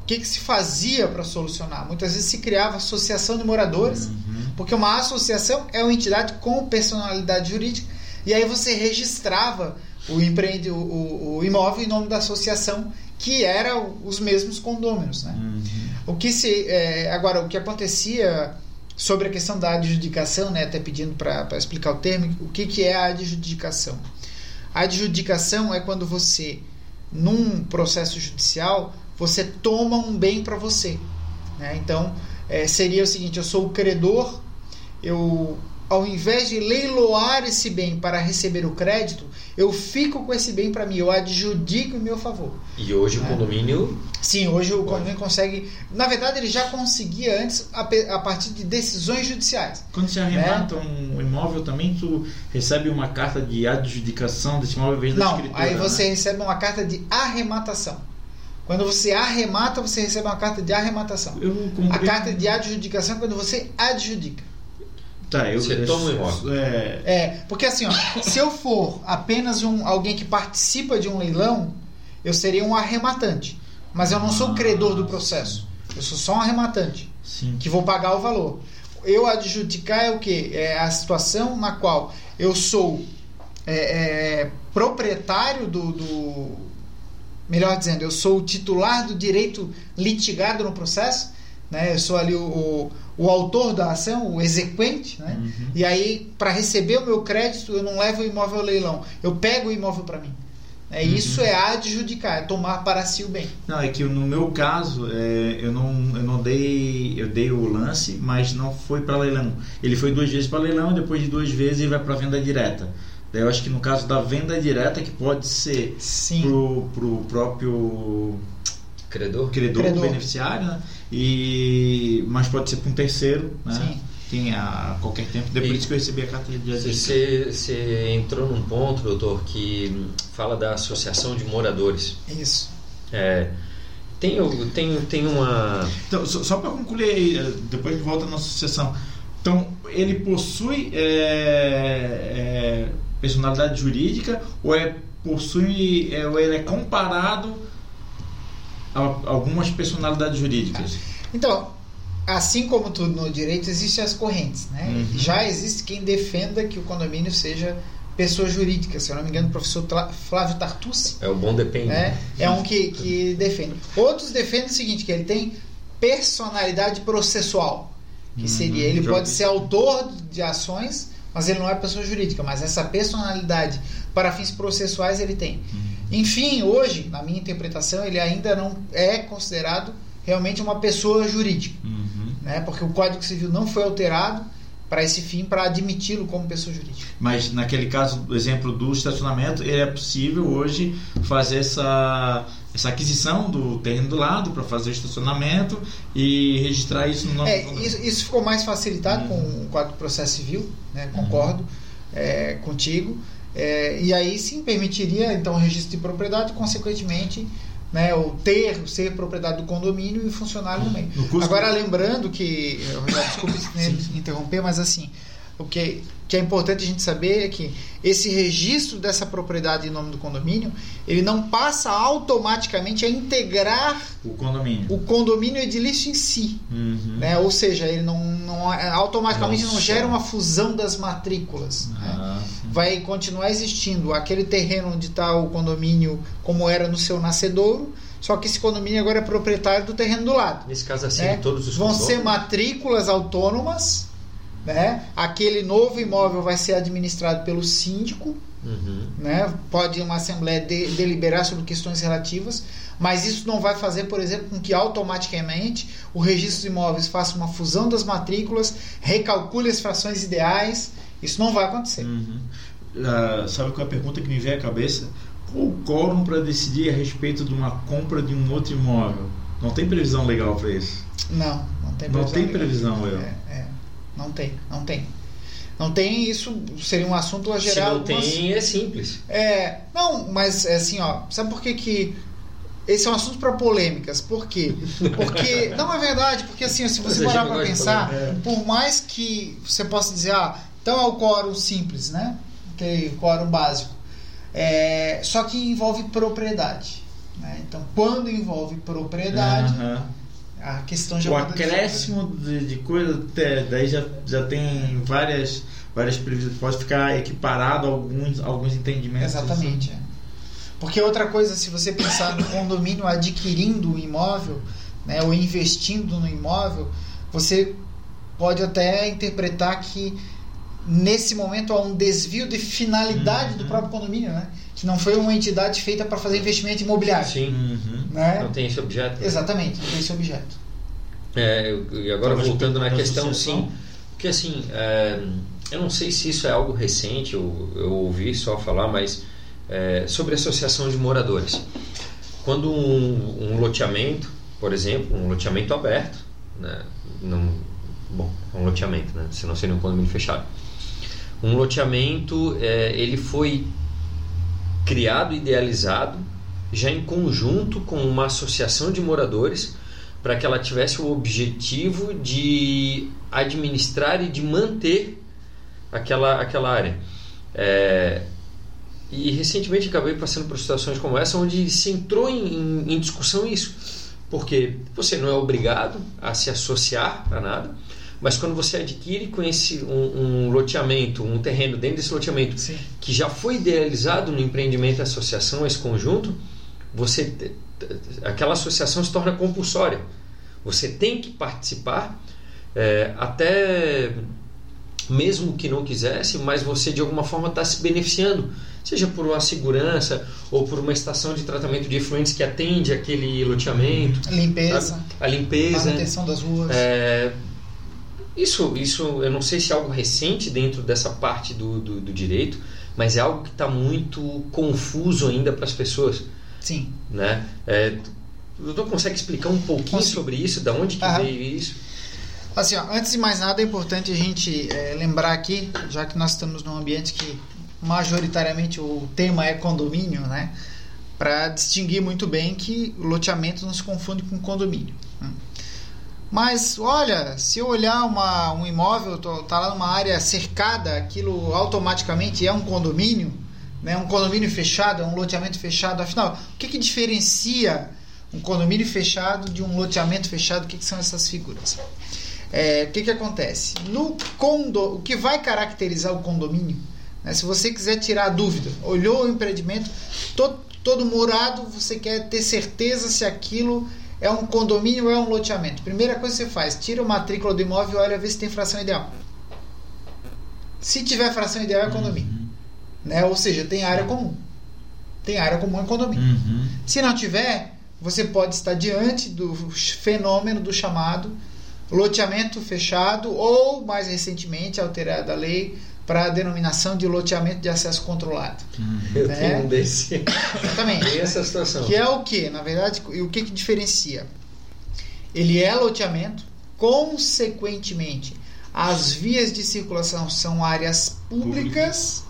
o que, que se fazia para solucionar? Muitas vezes se criava associação de moradores, Uhum. porque uma associação é uma entidade com personalidade jurídica, e aí você registrava o, empreende, o, o, o imóvel em nome da associação, que era os mesmos condôminos. Né? Uhum. O que se é, agora o que acontecia sobre a questão da adjudicação, né, até pedindo para explicar o termo, o que, que é a adjudicação? A adjudicação é quando você, num processo judicial, você toma um bem para você. né? Então, é, seria o seguinte: eu sou o credor, eu, ao invés de leiloar esse bem para receber o crédito, eu fico com esse bem para mim, eu adjudico em meu favor. E hoje o É. condomínio Sim, hoje o condomínio consegue. Na verdade, ele já conseguia antes a, a partir de decisões judiciais. Quando você arremata um imóvel também, tu recebe uma carta de adjudicação desse imóvel vez da Não, aí né? você recebe uma carta de arrematação. Quando você arremata, você recebe uma carta de arrematação. Eu A carta de adjudicação é quando você adjudica. Tá, eu, Você eu- toma o imóvel. É, É, porque assim, ó, se eu for apenas um, alguém que participa de um leilão, eu seria um arrematante. Mas eu não sou o credor do processo. Eu sou só um arrematante, sim. que vou pagar o valor. Eu adjudicar é o quê? É a situação na qual eu sou é, é, proprietário do, do- Melhor dizendo, eu sou o titular do direito litigado no processo. Né? Eu sou ali o, o, o autor da ação, o exequente. Né? Uhum. E aí, para receber o meu crédito, eu não levo o imóvel ao leilão. Eu pego o imóvel para mim. É, Uhum. Isso é adjudicar, é tomar para si o bem. Não, é que no meu caso, é, eu, não, eu não dei. Eu dei o lance, mas não foi para leilão. Ele foi duas vezes para leilão e depois de duas vezes ele vai para venda direta. Daí eu acho que no caso da venda direta, que pode ser Sim. pro, pro próprio Credor? credor, Credor. beneficiário, né? E, mas pode ser para um terceiro, né? Sim. Tem a qualquer tempo. Depois E- que eu recebi a carta de adjudicação. Você, você entrou num ponto, doutor, que fala da associação de moradores. Isso. É, tem, tem, tem uma. Então, só, só para concluir, aí, eh, depois de volta nossa sucessão. Então, ele possui é, é, personalidade jurídica ou é possui é, ou ele é comparado algumas personalidades jurídicas? Então, assim como tudo no direito, existem as correntes. Né? Uhum. Já existe quem defenda que o condomínio seja pessoa jurídica. Se eu não me engano, o professor Flávio Tartucci É o bom depende. né? é um que, que defende. Outros defendem o seguinte, que ele tem personalidade processual. Que Uhum, seria, ele pode ser autor de ações, mas ele não é pessoa jurídica. Mas essa personalidade para fins processuais ele tem. Enfim, hoje, na minha interpretação, ele ainda não é considerado realmente uma pessoa jurídica, Uhum. né? Porque o Código Civil não foi alterado para esse fim, para admiti-lo como pessoa jurídica. Mas naquele caso, do exemplo do estacionamento, ele é possível hoje fazer essa, essa aquisição do terreno do lado para fazer o estacionamento e registrar isso no nosso É, isso, isso ficou mais facilitado com o Código de Processo Civil, né? concordo é, contigo. É, e aí sim permitiria então o registro de propriedade, consequentemente, né, o ter, ser propriedade do condomínio e funcionário no meio. No custo- Agora lembrando que, Rogério, desculpe (laughs) né, interromper, mas assim, o que, que é importante a gente saber é que esse registro dessa propriedade em nome do condomínio, ele não passa automaticamente a integrar O condomínio. o condomínio edilício em si. Uhum. Né? Ou seja, ele não, não é- automaticamente não, Não gera uma fusão das matrículas. né? Ah. Vai continuar existindo aquele terreno onde está o condomínio como era no seu nascedouro, só que esse condomínio agora é proprietário do terreno do lado. Nesse caso, assim, né? todos os Vão ser matrículas autônomas, né? aquele novo imóvel vai ser administrado pelo síndico, Uhum. né? Pode uma assembleia de- deliberar sobre questões relativas, mas isso não vai fazer, por exemplo, com que automaticamente o registro de imóveis faça uma fusão das matrículas, recalcule as frações ideais. Isso não vai acontecer. Uhum. Ah, sabe qual é a pergunta que me veio à cabeça? Qual o quórum para decidir a respeito de uma compra de um outro imóvel? Não tem previsão legal para isso. Não, não tem Não previsão. tem legal. previsão, eu. É, é. Não tem, não tem. Não tem, isso seria um assunto a Se gerar não algumas- tem, é simples. É, não, mas é assim, ó, sabe por que que esse é um assunto para polêmicas? Por quê? Porque (laughs) não é verdade, porque assim, se você parar para pensar, polêmica, por mais que você possa dizer, ah, então é o quórum simples, né? Aquele quórum básico. É, só que envolve propriedade. Né? Então, quando envolve propriedade, Aham. A questão já O acréscimo de, de coisa, até- daí já, já tem várias, várias previsões. Pode ficar equiparado a alguns, alguns entendimentos. Exatamente. é. Porque outra coisa, se você pensar no condomínio adquirindo um imóvel, né, ou investindo no imóvel, você pode até interpretar que nesse momento há um desvio de finalidade do Uhum. próprio condomínio, né? Que não foi uma entidade feita para fazer investimento imobiliário. Sim. Uhum. Né? Não tem esse objeto. Exatamente, não tem esse objeto. É, eu- e agora Talvez voltando na questão, sim. Porque assim, é, eu não sei se isso é algo recente, eu, eu ouvi só falar, mas é, sobre associação de moradores. Quando um, um loteamento, por exemplo, um loteamento aberto, né, não, bom, é um loteamento, né, senão seria um condomínio fechado. Um loteamento, é, ele foi criado, idealizado já em conjunto com uma associação de moradores para que ela tivesse o objetivo de administrar e de manter aquela, aquela área. É, e recentemente acabei passando por situações como essa, onde se entrou em, em discussão isso. Porque você não é obrigado a se associar a nada, mas quando você adquire com esse um, um loteamento, um terreno dentro desse loteamento Sim. que já foi idealizado no empreendimento da associação, esse conjunto, você aquela associação se torna compulsória. Você tem que participar, é, até mesmo que não quisesse, mas você de alguma forma está se beneficiando, seja por uma segurança ou por uma estação de tratamento de efluentes que atende aquele loteamento, Limpeza, sabe? a limpeza. manutenção das ruas. É, isso, isso eu não sei se é algo recente dentro dessa parte do, do, do direito, mas é algo que está muito confuso ainda para as pessoas. Sim. Né? É, o doutor consegue explicar um pouquinho Consigo. sobre isso? Da onde que Aham. veio isso? Assim, ó, antes de mais nada é importante a gente é, lembrar aqui, já que nós estamos num ambiente que majoritariamente o tema é condomínio, né? Para distinguir muito bem que o loteamento não se confunde com condomínio. né? Mas olha, se eu olhar uma, um imóvel, tô- tá lá numa área cercada, aquilo automaticamente é um condomínio, né? Um condomínio fechado, é um loteamento fechado. Afinal, o que, que diferencia um condomínio fechado de um loteamento fechado? O que, que são essas figuras? É, o que, que acontece? No condo, o que vai caracterizar o condomínio, né, se você quiser tirar a dúvida, olhou o empreendimento, todo, murado, você quer ter certeza se aquilo é um condomínio ou é um loteamento. Primeira coisa que você faz, tira a matrícula do imóvel e olha ver se tem fração ideal. Se tiver fração ideal, é condomínio. Né? Ou seja, tem área comum. Tem área comum em condomínio. Uhum. Se não tiver, você pode estar diante do fenômeno do chamado loteamento fechado ou, mais recentemente, alterada a lei para a denominação de loteamento de acesso controlado. Eu É. tenho um desse. Exatamente. Tem essa situação. Que é o que, na verdade, e o que, que diferencia? Ele é loteamento, consequentemente, as vias de circulação são áreas públicas,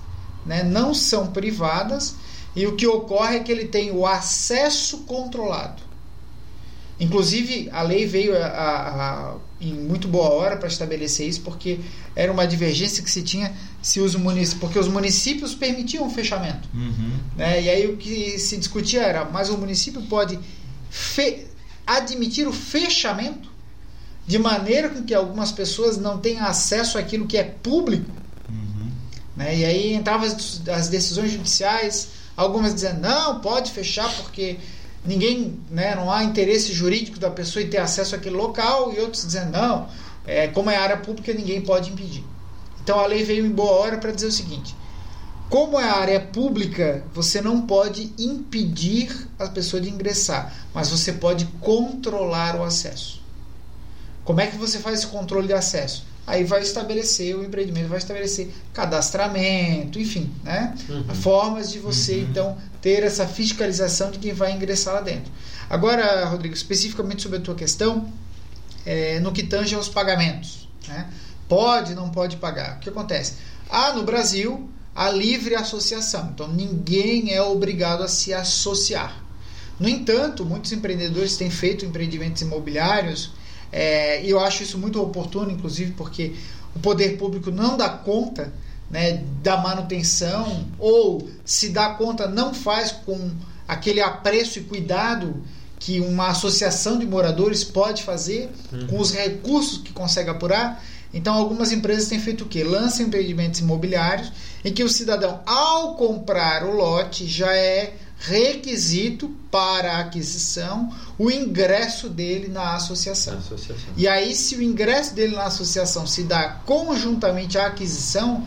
né, não são privadas, e o que ocorre é que ele tem o acesso controlado. Inclusive, a lei veio a- a- a- em muito boa hora para estabelecer isso, porque era uma divergência que se tinha se os municípios, porque os municípios permitiam o fechamento. Uhum. Né? E aí o que se discutia era, mas o município pode admitir o fechamento de maneira com que algumas pessoas não tenham acesso àquilo que é público. Uhum. Né? E aí entravam as, as decisões judiciais, algumas dizendo, não, pode fechar porque ninguém, né, não há interesse jurídico da pessoa em ter acesso àquele local, e outros dizendo, não, é, como é área pública, ninguém pode impedir. Então a lei veio em boa hora para dizer o seguinte: como é área pública, você não pode impedir a pessoa de ingressar, mas você pode controlar o acesso. Como é que você faz esse controle de acesso? Aí vai estabelecer, o empreendimento vai estabelecer cadastramento, enfim, né? Uhum. Formas de você, Uhum. então, ter essa fiscalização de quem vai ingressar lá dentro. Agora, Rodrigo, especificamente sobre a tua questão, é, no que tange aos pagamentos. Né? Pode, não pode pagar. O que acontece? Ah, no Brasil, a livre associação. Então, ninguém é obrigado a se associar. No entanto, muitos empreendedores têm feito empreendimentos imobiliários é, e eu acho isso muito oportuno, inclusive porque o poder público não dá conta né, da manutenção ou se dá conta não faz com aquele apreço e cuidado que uma associação de moradores pode fazer com os recursos que consegue apurar. Então, algumas empresas têm feito o quê? Lançam empreendimentos imobiliários em que o cidadão, ao comprar o lote, já é requisito para a aquisição o ingresso dele na associação. Associação. E aí, se o ingresso dele na associação se dá conjuntamente à aquisição,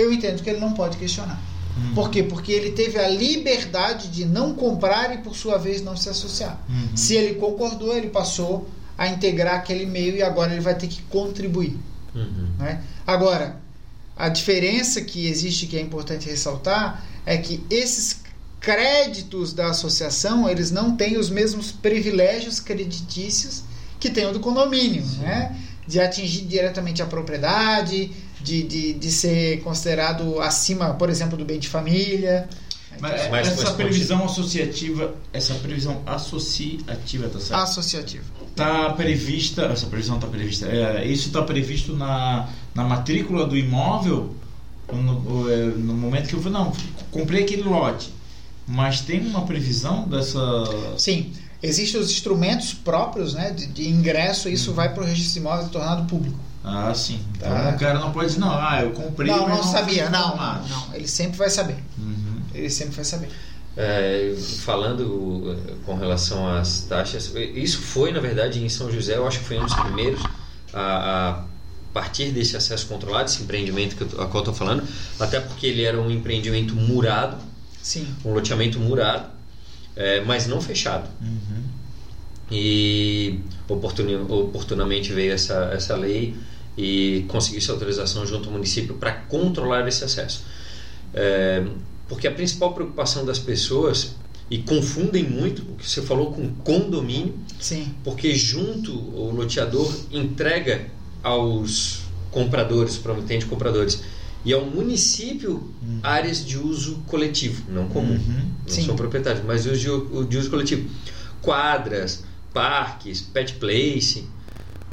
eu entendo que ele não pode questionar. Uhum. Por quê? Porque ele teve a liberdade de não comprar e, por sua vez, não se associar. Uhum. Se ele concordou, ele passou a integrar aquele meio e agora ele vai ter que contribuir. Uhum. né? Agora, a diferença que existe, que é importante ressaltar, é que esses créditos da associação eles não têm os mesmos privilégios creditícios que tem o do condomínio, né? De atingir diretamente a propriedade, de, de, de ser considerado acima, por exemplo, do bem de família. Mas, Mas essa previsão associativa, essa previsão associativa, tá certo? Associativo. Está prevista, essa previsão está prevista, é, isso está previsto na, na matrícula do imóvel no, é, no momento que eu falei, não, comprei aquele lote, mas tem uma previsão dessa. Sim, existem os instrumentos próprios né, de, de ingresso e isso vai para o registro de imóveis tornado público. Ah, sim. Então Tá. o cara não pode dizer, não, ah, eu comprei. não, mas não sabia, não, não, não. Ele sempre vai saber. Uhum. Ele sempre vai saber. É, falando eh, com relação às taxas, isso foi, na verdade, em São José, eu acho que foi um dos primeiros a, a partir desse acesso controlado, esse empreendimento que eu, a qual eu estou falando, até porque ele era um empreendimento murado, Sim. um loteamento murado, eh, mas não fechado. Uhum. E oportuni- oportunamente veio essa, essa lei e conseguiu essa autorização junto ao município para controlar esse acesso. É, porque a principal preocupação das pessoas, e confundem muito o que você falou com condomínio, Sim. porque junto o loteador entrega aos compradores, prometente compradores, e ao município áreas de uso coletivo, não comum Uhum. não Sim. são proprietários, mas de de uso coletivo. Quadras, parques, pet place,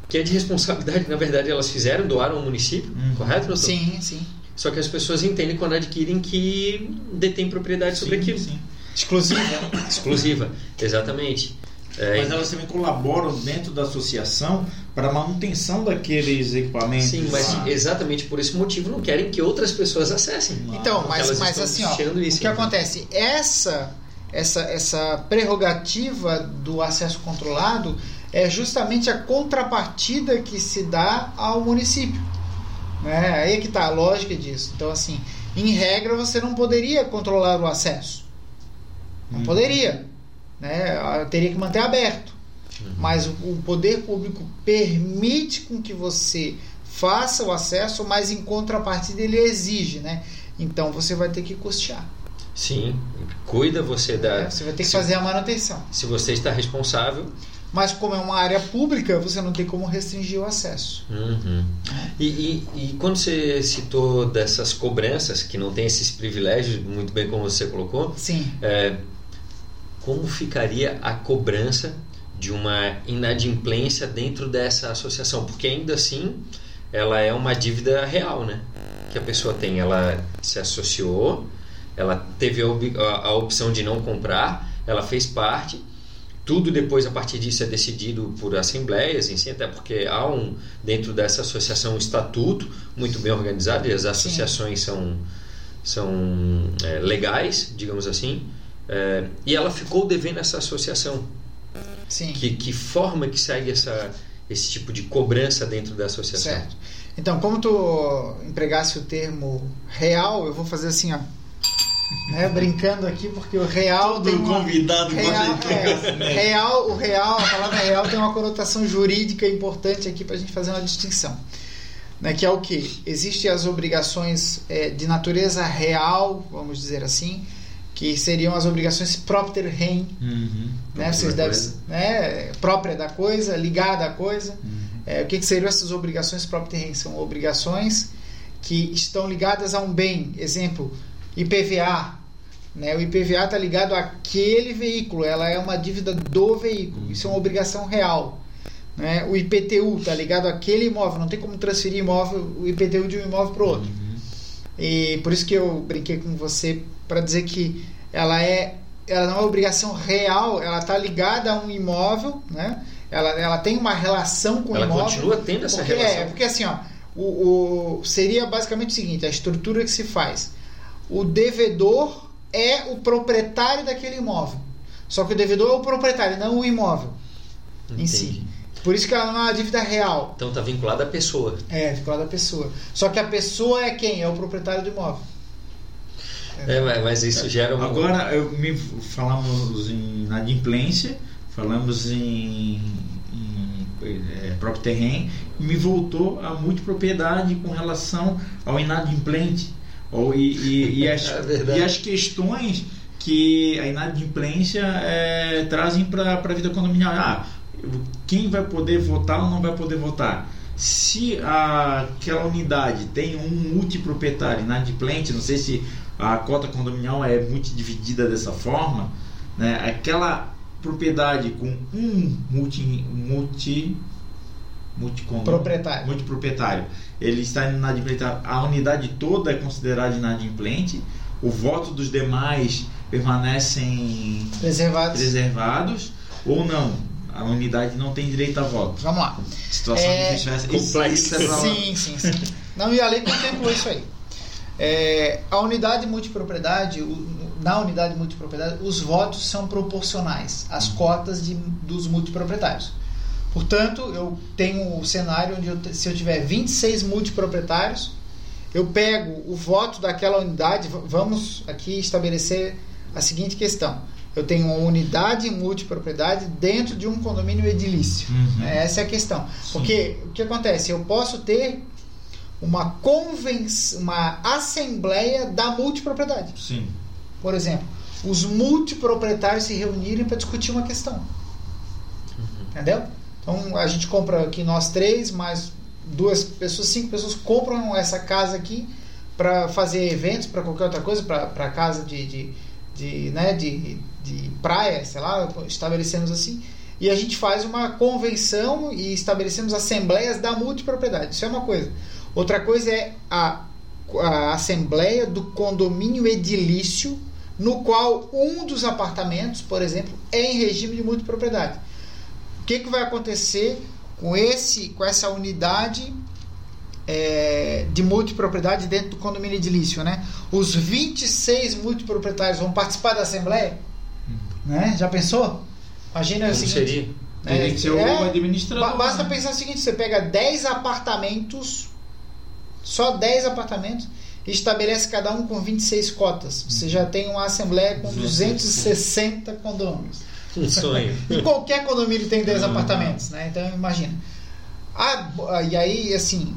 que é de responsabilidade, na verdade, elas fizeram, doaram ao município, Uhum. correto? doutor? Sim, sim. Só que as pessoas entendem quando adquirem que detêm propriedade sobre Sim, aquilo. sim. Exclusivo. Exclusiva, exatamente. É, Mas elas também colaboram dentro da associação para a manutenção daqueles equipamentos. sim, mas lá. exatamente por esse motivo não querem que outras pessoas acessem. Então, mas, elas mas assim, ó, isso, o que né? acontece? Essa, essa, essa prerrogativa do acesso controlado é justamente a contrapartida que se dá ao município. Né? Aí é que está a lógica disso. Então, assim, em regra, você não poderia controlar o acesso. Não Hum. poderia. Né? Teria que manter aberto. Uhum. Mas o, o poder público permite com que você faça o acesso, mas em contrapartida ele exige, né? Então você vai ter que custear. Sim, cuida você da. né? Você vai ter que se- fazer a manutenção. Se você está responsável, Mas como é uma área pública, você não tem como restringir o acesso. Uhum. E, e, e quando você citou dessas cobranças, que não tem esses privilégios, muito bem como você colocou, Sim. é, como ficaria a cobrança de uma inadimplência dentro dessa associação? Porque ainda assim ela é uma dívida real, né? Que a pessoa tem. Ela se associou, ela teve a, a opção de não comprar, ela fez parte. Tudo depois, a partir disso, é decidido por assembleias, em si, até porque há um, dentro dessa associação um estatuto muito bem organizado e as associações são, são é, legais, digamos assim. É, e ela ficou devendo essa associação. Sim. Que, que forma que segue essa, esse tipo de cobrança dentro da associação? Certo. Então, como tu empregasse o termo real, eu vou fazer assim, ó. Né? Brincando aqui, porque o real Todo tem uma... convidado Real, é, negócio. real, o real, a palavra real tem uma conotação jurídica importante aqui para a gente fazer uma distinção. Né, que é o que? Existem as obrigações é, de natureza real, vamos dizer assim, que seriam as obrigações propter rem, Uhum. né, vocês devem, né, própria da coisa, ligada à coisa. Uhum. É, o que, que seriam essas obrigações propter rem? São obrigações que estão ligadas a um bem. Exemplo, IPVA. Né? O IPVA está ligado àquele veículo, ela é uma dívida do veículo. Isso é uma obrigação real. Né? O IPTU está ligado àquele imóvel, não tem como transferir imóvel, o IPTU de um imóvel para o outro. Uhum. E por isso que eu brinquei com você para dizer que ela é ela não é obrigação real, ela está ligada a um imóvel, né? Ela, ela tem uma relação com Ela o imóvel. continua tendo essa porque, relação. É, porque assim, ó, o, o- seria basicamente o seguinte, a estrutura que se faz. O devedor é o proprietário daquele imóvel. Só que o devedor é o proprietário, não o imóvel em si. Entendi. Por isso que ela não é uma dívida real. Então está vinculada à pessoa. É, ficou lá da pessoa. Só que a pessoa é quem? É o proprietário do imóvel. É, mas- mas isso gera um. Agora eu me falamos em inadimplência, falamos em, em é, próprio terreno, me voltou a multipropriedade com relação ao inadimplente. Ou, e, e, e, (laughs) as, É e as questões que a inadimplência é, trazem para a vida condominial. Ah, quem vai poder votar ou não vai poder votar? se a, aquela unidade tem um multiproprietário inadimplente, não sei se a cota condominial é muito dividida dessa forma, né? aquela propriedade com um multi, multi proprietário. multiproprietário, ele está inadimplente, a unidade toda é considerada inadimplente, o voto dos demais permanecem preservados, preservados ou não? A unidade não tem direito a voto. Vamos lá. Situação É, difícil. complexa. é Sim, sim, sim. Não, e a lei contemplou isso aí. É, a unidade multipropriedade, o- na unidade multipropriedade, os votos são proporcionais às cotas de, dos multiproprietários. Portanto, eu tenho o cenário onde eu se eu tiver 26 multiproprietários, eu pego o voto daquela unidade, vamos aqui estabelecer a seguinte questão. Eu tenho uma unidade multipropriedade dentro de um condomínio edilício. Uhum. É, Essa é a questão. Porque o que acontece? Eu posso ter uma convenção, uma assembleia da multipropriedade. Sim. Por exemplo, os multiproprietários se reunirem para discutir uma questão. Entendeu? Então a gente compra aqui nós três, mais duas pessoas, cinco pessoas compram essa casa aqui para fazer eventos, para qualquer outra coisa, para casa de, de, de, né, de, de praia, sei lá, estabelecemos assim. E a gente faz uma convenção e estabelecemos assembleias da multipropriedade. Isso é uma coisa. Outra coisa é a, a assembleia do condomínio edilício, no qual um dos apartamentos, por exemplo, é em regime de multipropriedade. O que, que vai acontecer com, esse, com essa unidade é, de multipropriedade dentro do condomínio edilício? Né? Os 26 multiproprietários vão participar da assembleia? Né? Já pensou? Imagina o Como seguinte. seria? Teria que ser o é, administrador. Ba- Basta né? pensar o seguinte: você pega 10 apartamentos, só 10 apartamentos, e estabelece cada um com 26 cotas. Você já tem uma assembleia com 260 condôminos. Um sonho. (laughs) E qualquer condomínio tem 10 Uhum. apartamentos, né? Então imagina. Ah, ah, e aí, assim,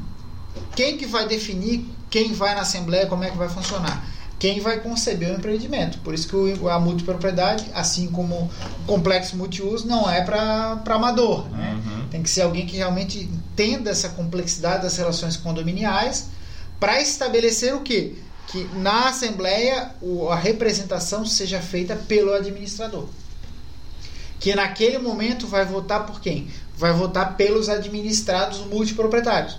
quem que vai definir quem vai na assembleia, como é que vai funcionar? Quem vai conceber o empreendimento. Por isso que a multipropriedade, assim como o complexo multiuso, não é para amador, né? Uhum. Tem que ser alguém que realmente entenda essa complexidade das relações condominiais para estabelecer o quê? Que na Assembleia a representação seja feita pelo administrador. Que naquele momento vai votar por quem? Vai votar pelos administrados multiproprietários.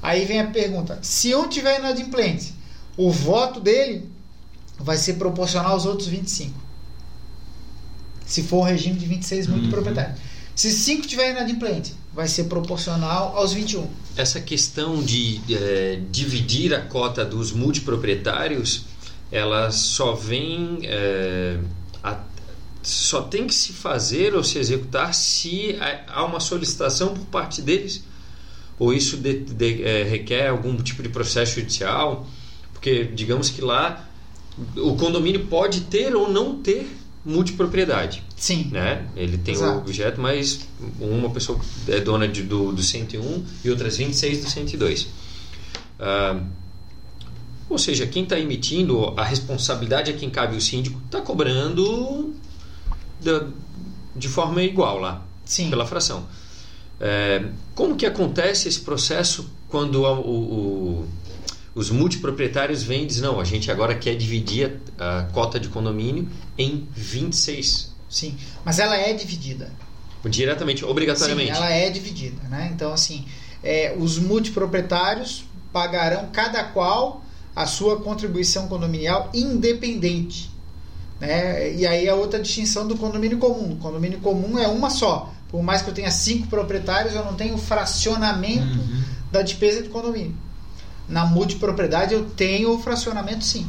Aí vem a pergunta: se um tiver inadimplente, o voto dele vai ser proporcional aos outros 25. Se for o regime de 26 Uhum. multiproprietários. Se 5 tiver inadimplente, vai ser proporcional aos 21. Essa questão de eh, dividir a cota dos multiproprietários, ela só vem. eh, a- só tem que se fazer ou se executar se há uma solicitação por parte deles, ou isso de- de- eh, requer algum tipo de processo judicial, porque digamos que lá o condomínio pode ter ou não ter multipropriedade Sim. né? Ele tem Exato. o objeto, mas uma pessoa é dona de, do, do 101 e outras 26 do 102. Ah, ou seja, quem está emitindo, a responsabilidade a quem cabe o síndico está cobrando da- de forma igual lá, Sim. pela fração. É, como que acontece esse processo quando a- o- o- os multiproprietários vêm e dizem, não, a gente agora quer dividir a, a cota de condomínio em 26 Sim. Mas ela é dividida. Diretamente, obrigatoriamente. Sim, ela é dividida, né? Então, assim, é, os multiproprietários pagarão cada qual a sua contribuição condominial independente. Né? E aí a outra distinção do condomínio comum. O condomínio comum é uma só. Por mais que eu tenha cinco proprietários, eu não tenho fracionamento Uhum. da despesa do condomínio. Na multipropriedade eu tenho o fracionamento sim.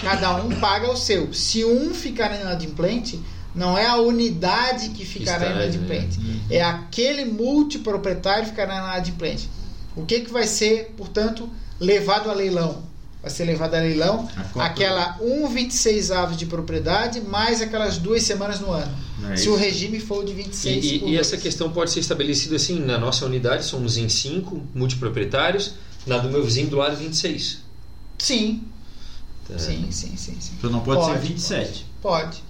Cada um paga o seu. Se um ficar inadimplente, não é a unidade que ficará Está, inadimplente. Uhum. É aquele multiproprietário que ficará inadimplente. O que, que vai ser, portanto, levado a leilão? Vai ser levado a leilão A aquela 1,26 aves de propriedade mais aquelas duas semanas no ano. É se o regime for de 26 E, e, e essa questão pode ser estabelecida assim, na nossa unidade somos em 5 multiproprietários, na do meu vizinho do lado 26. Sim, Tá? sim, sim, sim, sim. Então não pode, Pode, ser 27. Pode,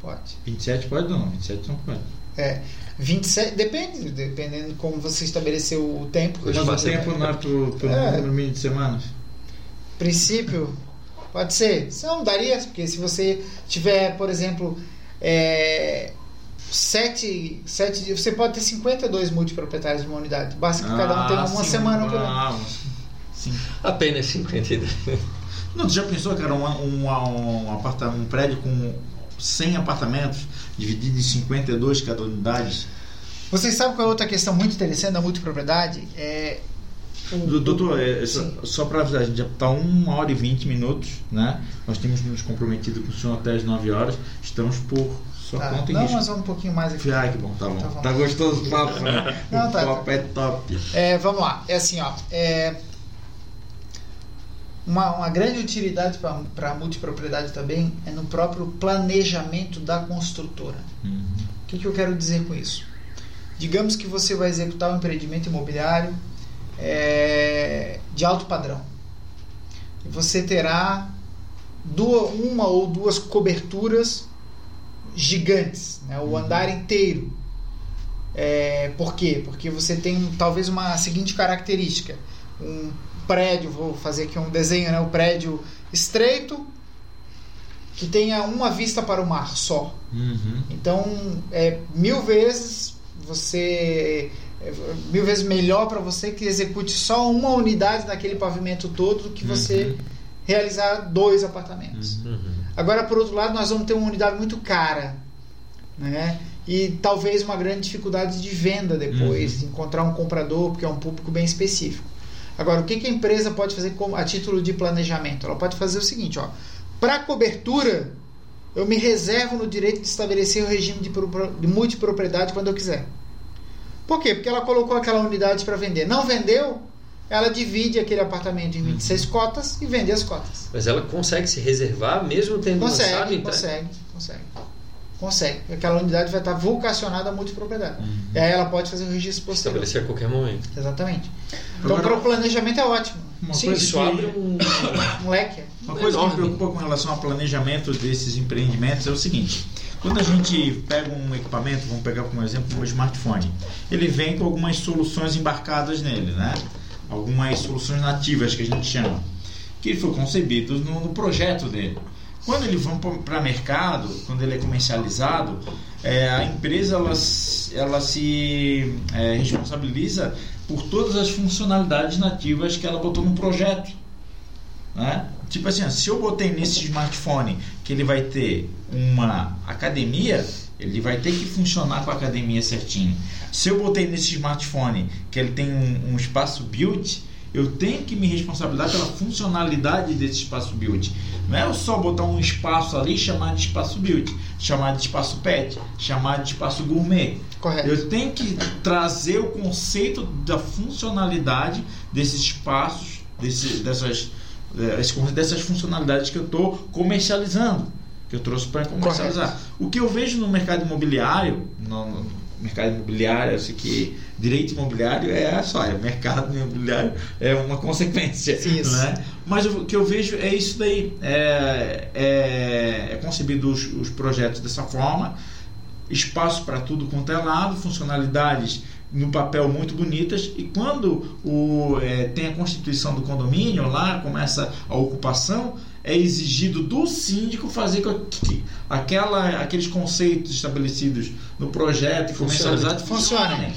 pode. 27 pode não, 27 não pode. É. 27, depende, dependendo de como você estabeleceu o tempo. Mas o tempo por, por É. número mínimo de semanas? Princípio, pode ser. Se não, daria, porque se você tiver, por exemplo, é, sete, sete dias, você pode ter 52 multiproprietários de uma unidade. Basta que cada um tenha uma sim, semana ah, Sim. Apenas 52. Não, tu já pensou, cara, um, um, um, aparta- um prédio com 100 apartamentos, dividido em 52 cada unidade? Vocês sabem qual é outra questão muito interessante da multipropriedade? É Doutor, é, é só, só para avisar, a gente já está 1 hora e 20 minutos, né? Nós temos nos comprometido com o senhor até as 9 horas. Estamos por sua Tá. conta e Não, mas vamos um pouquinho mais aqui. Ah, que bom, tá bom. Tá. Tá, gostoso o papo, né? (laughs) Não, o tá, papo é top. É, vamos lá, é assim, ó. é, uma, uma grande utilidade para a multipropriedade também é no próprio planejamento da construtora. Uhum. O que, que eu quero dizer com isso? Digamos que você vai executar um empreendimento imobiliário é, de alto padrão. E você terá duas, uma ou duas coberturas gigantes, né? o Uhum. andar inteiro. É, por quê? Porque você tem talvez uma seguinte característica: um prédio, vou fazer aqui um desenho, né? um prédio estreito que tenha uma vista para o mar só. Uhum. Então, é mil vezes você mil vezes melhor para você que execute só uma unidade daquele pavimento todo do que você Uhum. realizar dois apartamentos. Uhum. Agora, por outro lado, nós vamos ter uma unidade muito cara, né? E talvez uma grande dificuldade de venda depois, Uhum. de encontrar um comprador, porque é um público bem específico. Agora, o que, que a empresa pode fazer como, a título de planejamento? Ela pode fazer o seguinte, ó. Para cobertura, eu me reservo no direito de estabelecer o regime de, de multipropriedade quando eu quiser. Por quê? Porque ela colocou aquela unidade para vender. Não vendeu, ela divide aquele apartamento em 26 cotas e vende as cotas. Mas ela consegue se reservar mesmo tendo lançado Consegue, então? consegue, consegue. Consegue. Aquela unidade vai estar vocacionada à multipropriedade. Uhum. E aí ela pode fazer o registro posterior. Estabelecer a qualquer momento. Exatamente. Então, para o planejamento é ótimo. Uma Sim, coisa Isso que- abre um. um leque. Uma coisa que me preocupa com relação ao planejamento desses empreendimentos é o seguinte: quando a gente pega um equipamento, vamos pegar como exemplo um smartphone, ele vem com algumas soluções embarcadas nele, né? Algumas soluções nativas que a gente chama, que foi concebido no, no projeto dele. Quando ele vai para mercado, quando ele é comercializado, é, a empresa ela, se- ela se é, responsabiliza por todas as funcionalidades nativas que ela botou no projeto. Né? Tipo assim, se eu botei nesse smartphone que ele vai ter uma academia, ele vai ter que funcionar com a academia certinho. Se eu botei nesse smartphone que ele tem um, um espaço built, eu tenho que me responsabilizar pela funcionalidade desse espaço built. Não é só botar um espaço ali e chamar de espaço built, chamar de espaço pet, chamar de espaço gourmet. Correto. Eu tenho que trazer o conceito da funcionalidade desses espaços, desse, dessas, eh, dessas funcionalidades que eu estou comercializando, que eu trouxe para comercializar. O que eu vejo no mercado imobiliário, no, no mercado imobiliário, eu sei que direito imobiliário é só, é mercado imobiliário é uma consequência, Isso. né? Mas o que eu vejo é isso daí, é, é, é concebido os, os projetos dessa forma, espaço para tudo quanto é lado, funcionalidades no papel muito bonitas e quando o, é, tem a constituição do condomínio lá começa a ocupação é exigido do síndico fazer com que aquela, aqueles conceitos estabelecidos no projeto e comercializados Funcione. funcionem.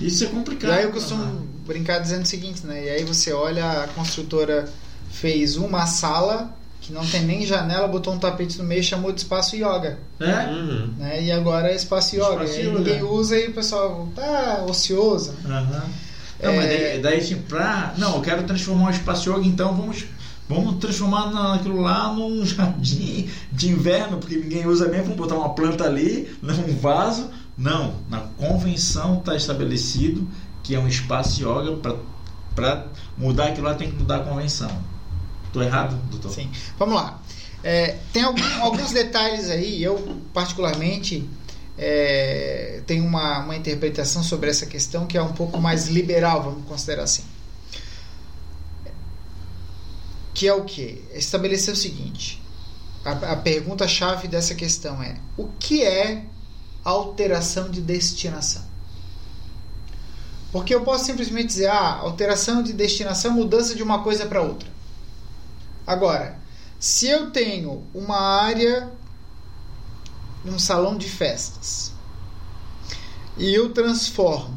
Isso é E complicado. aí eu costumo brincar dizendo o seguinte, né? E aí você olha, a construtora fez uma sala que não tem nem janela, botou um tapete no meio e chamou de espaço yoga. É? Uhum. Né? E agora é espaço yoga. Espaço e yoga. ninguém usa e o pessoal tá ocioso. Aham. Não, mas É. daí, daí assim, pra. Não, eu quero transformar um espaço yoga, então vamos. Vamos transformar naquilo lá num (laughs) jardim de inverno, porque ninguém usa mesmo, vamos botar uma planta ali, num vaso. Não, na convenção está estabelecido que é um espaço yoga, para mudar aquilo lá tem que mudar a convenção. Estou errado, doutor? Sim. Vamos lá. É, tem algum- alguns detalhes aí, eu particularmente é, tenho uma, uma interpretação sobre essa questão que é um pouco mais liberal, vamos considerar assim. Que é o que? Estabelecer o seguinte: a, a pergunta-chave dessa questão é: o que é alteração de destinação. Porque eu posso simplesmente dizer, ah, alteração de destinação, mudança de uma coisa para outra. Agora, se eu tenho uma área, um salão de festas, e eu transformo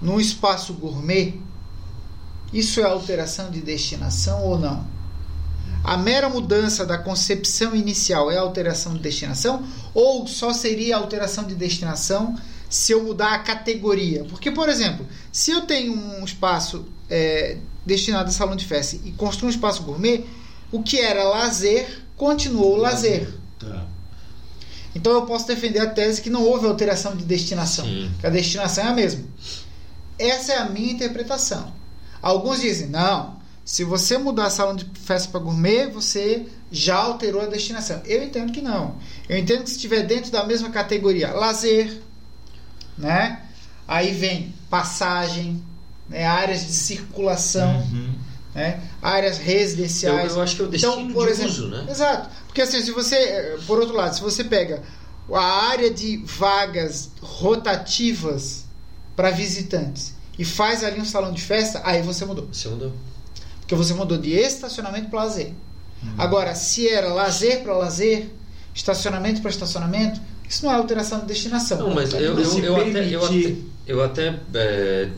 num espaço gourmet, isso é alteração de destinação ou não? A mera mudança da concepção inicial é alteração de destinação ou só seria alteração de destinação se eu mudar a categoria? Porque, por exemplo, se eu tenho um espaço é, destinado a salão de festa e construo um espaço gourmet, o que era lazer continuou lazer. Tá. Então eu posso defender a tese que não houve alteração de destinação, Sim. que a destinação é a mesma. Essa é a minha interpretação. Alguns dizem, não, se você mudar a salão de festa para gourmet, você já alterou a destinação. Eu entendo que não. Eu entendo que se estiver dentro da mesma categoria, lazer, né? Aí vem passagem, né? áreas de circulação, uhum. né? áreas residenciais. Eu, eu acho que é o então, destino então, por de exemplo, uso, né? Exato. Porque assim, se você, por outro lado, se você pega a área de vagas rotativas para visitantes e faz ali um salão de festa, aí você mudou. Você mudou. Porque você mudou de estacionamento para lazer. Uhum. Agora, se era lazer para lazer, estacionamento para estacionamento, isso não é alteração de destinação. Não, mas eu, eu, eu, até, eu até, eu até é,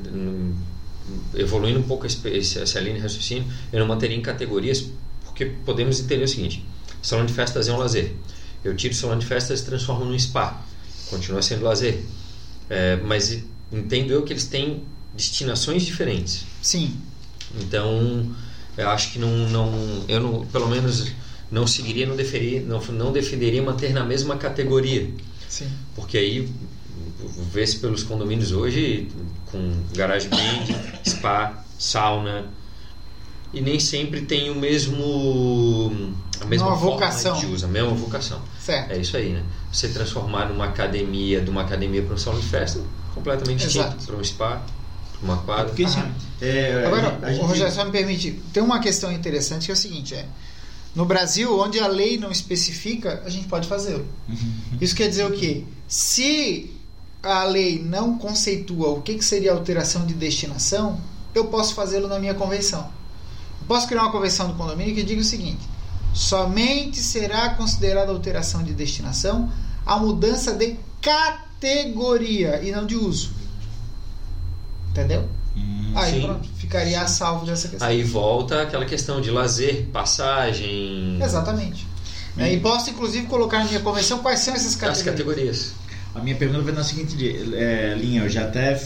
evoluindo um pouco esse, essa linha de raciocínio, eu não manteria em categorias, porque podemos entender o seguinte: salão de festas é um lazer. Eu tiro o salão de festas e transformo num spa. Continua sendo lazer. É, mas entendo eu que eles têm destinações diferentes. Sim. Então, eu acho que não, não eu não, pelo menos não seguiria, não defenderia, não, não defenderia manter na mesma categoria. Sim. Porque aí vê-se pelos condomínios hoje com garagem band, spa, sauna e nem sempre tem o mesmo a mesma Uma vocação. de uso, a mesma vocação. Certo. É isso aí, né? Você transformar numa academia, de uma academia para um salão de festa, completamente distinto para um spa, para uma quadra. Porque, assim, é, Agora, a gente... Rogério, só me permite, tem uma questão interessante que é o seguinte, é no Brasil, onde a lei não especifica, a gente pode fazê-lo. Uhum. Isso quer dizer o quê? Se a lei não conceitua o que, seria alteração de destinação, eu posso fazê-lo na minha convenção. Eu posso criar uma convenção do condomínio que diga o seguinte: somente será considerada alteração de destinação a mudança de categoria e não de uso. Entendeu? Hum, Aí sim. pronto, ficaria a salvo dessa questão. Aí volta aquela questão de lazer, passagem. Exatamente. Hum. É, e posso inclusive colocar na minha convenção quais são essas categorias. As categorias. A minha pergunta vai na seguinte é, linha, eu já até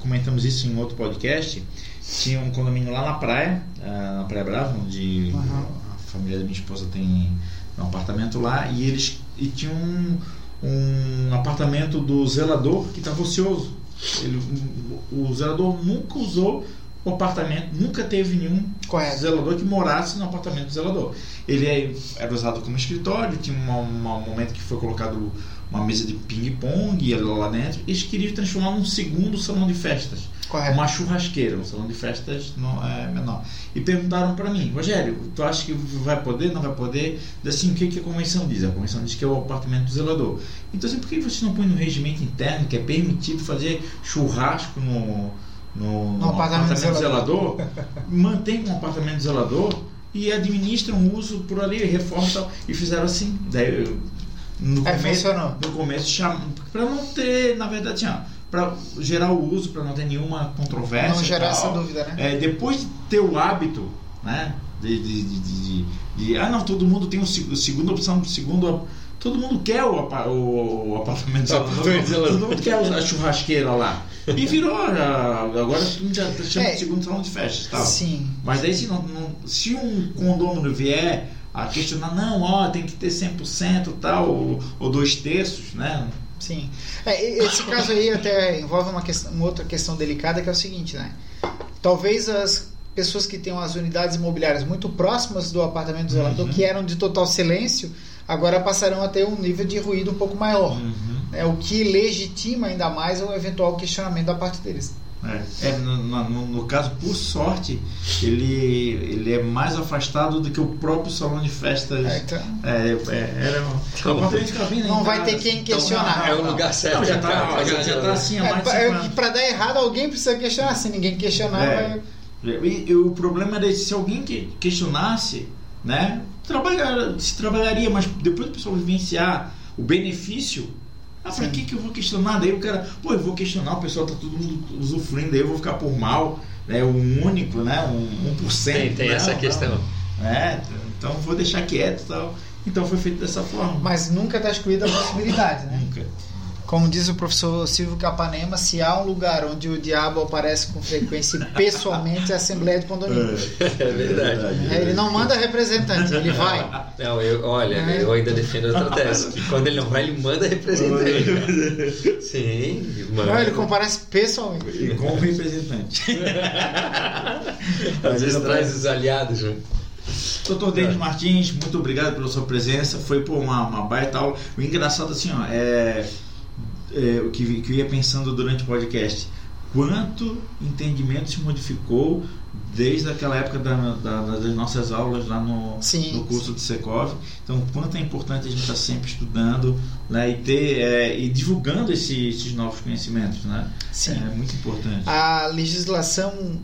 comentamos isso em outro podcast. Tinha um condomínio lá na praia, ah, na Praia Brava, onde uhum. a família da minha esposa tem um apartamento lá, e eles e tinha um, um apartamento do zelador que estava ocioso. Ele, o zelador nunca usou o apartamento, nunca teve nenhum Correto. zelador que morasse no apartamento do zelador. Ele é, era usado como escritório, tinha um momento que foi colocado uma mesa de ping-pong lá dentro. Eles queriam transformar num segundo salão de festas. Correto. Uma churrasqueira, um salão de festas não, é, menor. E perguntaram para mim, Rogério, tu acha que vai poder, não vai poder? Assim, o que, que a convenção diz? A convenção diz que é o apartamento do zelador. Então, assim, por que você não põe no regimento interno que é permitido fazer churrasco no, no, no apartamento, apartamento zelador? (laughs) Mantém um apartamento zelador e administram um uso por ali, reforma e tal. E fizeram assim. Daí, no, é, começo, no começo, para não ter, na verdade, tinha para gerar o uso, para não ter nenhuma controvérsia. Não gerar essa dúvida, né? É, depois de ter o hábito, né? De, de, de, de, ah, não, todo mundo tem o um, segunda opção, segundo. Todo mundo quer o, o, o apartamento Todo mundo quer a churrasqueira lá. E virou, agora já chama é, de segundo salão de festas tal. Sim. Mas daí se, não, não, se um condômino vier a questionar, não, ó, tem que ter 100% tal, ou, ou dois terços, né? Sim. É, esse caso aí até envolve uma, questão, uma outra questão delicada que é o seguinte, né? Talvez as pessoas que tenham as unidades imobiliárias muito próximas do apartamento do zelador, uhum. que eram de total silêncio, agora passarão a ter um nível de ruído um pouco maior. Uhum. Né? O que legitima ainda mais o eventual questionamento da parte deles. É, é no, no, no, caso, por sorte, ele, ele é mais afastado do que o próprio salão de festas. É, então... é, é, era um... então, não vai ter quem então, questionar. Então, é o lugar certo. Não, já, tá, já, já tá assim, é, pra, pra dar errado, alguém precisa questionar. Se ninguém questionar, é. vai... e, e, o problema era se alguém que questionasse, né? Trabalhar, se trabalharia, mas depois o pessoal vivenciar o benefício ah, pra que, que eu vou questionar? Daí o cara, pô, eu vou questionar, o pessoal tá todo mundo usufruindo, daí eu vou ficar por mal, né? Um único, né? Um 1%. Tem, tem não, essa questão. É, então vou deixar quieto e tal. Então foi feito dessa forma. Mas nunca está excluída a possibilidade, né? Nunca. Como diz o professor Silvio Capanema, se há um lugar onde o diabo aparece com frequência pessoalmente, é a Assembleia de Condomínio. É, é verdade. É, ele não manda representante, ele vai. Não, eu, olha, é. eu ainda defendo outra tese, que quando ele não vai, ele manda representante. Sim, manda. Não, ele comparece pessoalmente. E com representante. Às vezes traz os aliados junto. Doutor Denis Martins, muito obrigado pela sua presença. Foi por uma, uma baita aula. O engraçado assim, ó, é é, o que, que eu ia pensando durante o podcast. Quanto entendimento se modificou desde aquela época da, da, das nossas aulas lá no, sim, no curso sim. de Secov. Então, quanto é importante a gente estar sempre estudando né, e ter é, e divulgando esse, esses novos conhecimentos, né? Sim. É muito importante. A legislação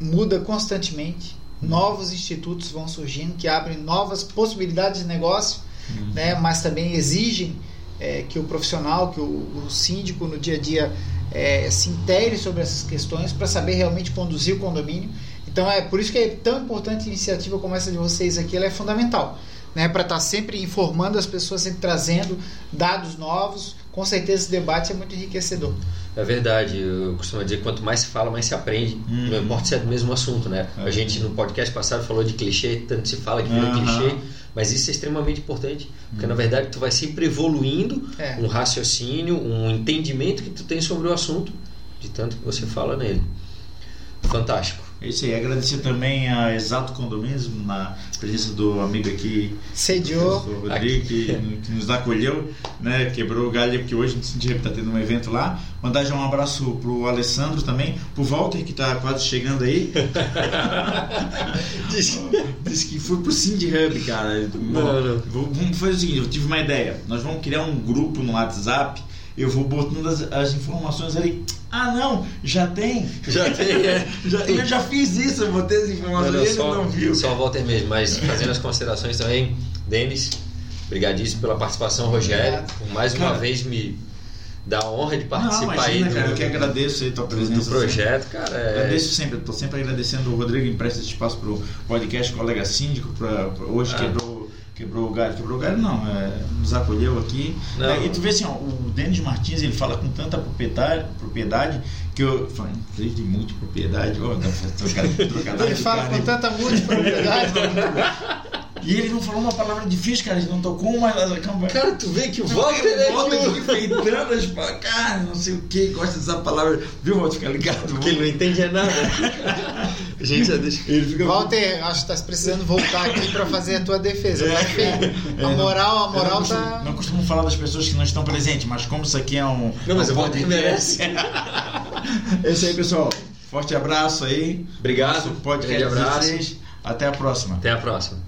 muda constantemente. Novos institutos vão surgindo que abrem novas possibilidades de negócio, uhum. né, mas também exigem é, que o profissional, que o, o, síndico no dia a dia é, se intere sobre essas questões para saber realmente conduzir o condomínio. Então é por isso que é tão importante a iniciativa como essa de vocês aqui, ela é fundamental. Né, para estar tá sempre informando as pessoas, sempre trazendo dados novos, com certeza esse debate é muito enriquecedor. É verdade, eu costumo dizer que quanto mais se fala, mais se aprende. Uhum. Não importa se é do mesmo assunto, né? A gente no podcast passado falou de clichê, tanto se fala que vira uhum. clichê. Mas isso é extremamente importante, porque na verdade tu vai sempre evoluindo é. um raciocínio, um entendimento que tu tem sobre o assunto, de tanto que você fala nele. Fantástico. É isso aí, agradecer também a Exato Condomínio, na presença do amigo aqui, Sediou. o Rodrigo, que, que, nos acolheu, né, quebrou o galho, porque hoje a gente está tendo um evento lá. Mandar já um abraço pro Alessandro também, pro Walter, que está quase chegando aí. (laughs) Disse diz que foi pro Cindy Hub, cara. Não, não. Vamos fazer o seguinte, eu tive uma ideia. Nós vamos criar um grupo no WhatsApp eu vou botando as, as, informações ali. Ah, não, já tem. Já tem, é. (laughs) já, eu já fiz isso, eu botei as informações não, não, ele só, não viu. Só volta mesmo, mas fazendo as considerações também, Denis, obrigadíssimo pela participação, Rogério, por mais uma cara, vez me dá a honra de participar não, imagina, aí do, cara, eu que agradeço aí tua presença. Do projeto, cara. É... Agradeço sempre, estou sempre agradecendo o Rodrigo empresta esse espaço para o podcast Colega Síndico, pra, pra hoje ah. quebrou quebrou o galho, quebrou o galho não, é, nos acolheu aqui. É, e tu vê assim, ó, o Denis Martins ele fala com tanta propriedade, propriedade que eu falei, de multipropriedade, oh, (laughs) ele fala com tanta multipropriedade. (laughs) E ele não falou uma palavra difícil, cara. Ele não tocou uma. Cara, tu vê que o Walter é Walter que feitando as cara, não sei o que, gosta dessa palavra. Viu, Walter? Fica ligado. Porque ele não entende nada. a (laughs) gente já deixa. Ele fica... Walter, acho que tá precisando voltar aqui pra fazer a tua defesa. É, é, é, a moral, a moral não tá. Costumo, não costumo falar das pessoas que não estão presentes, mas como isso aqui é um. Não, mas um o Walter merece. (laughs) é isso aí, pessoal. Forte abraço aí. Obrigado. Nosso podcast abraço. Até a próxima. Até a próxima.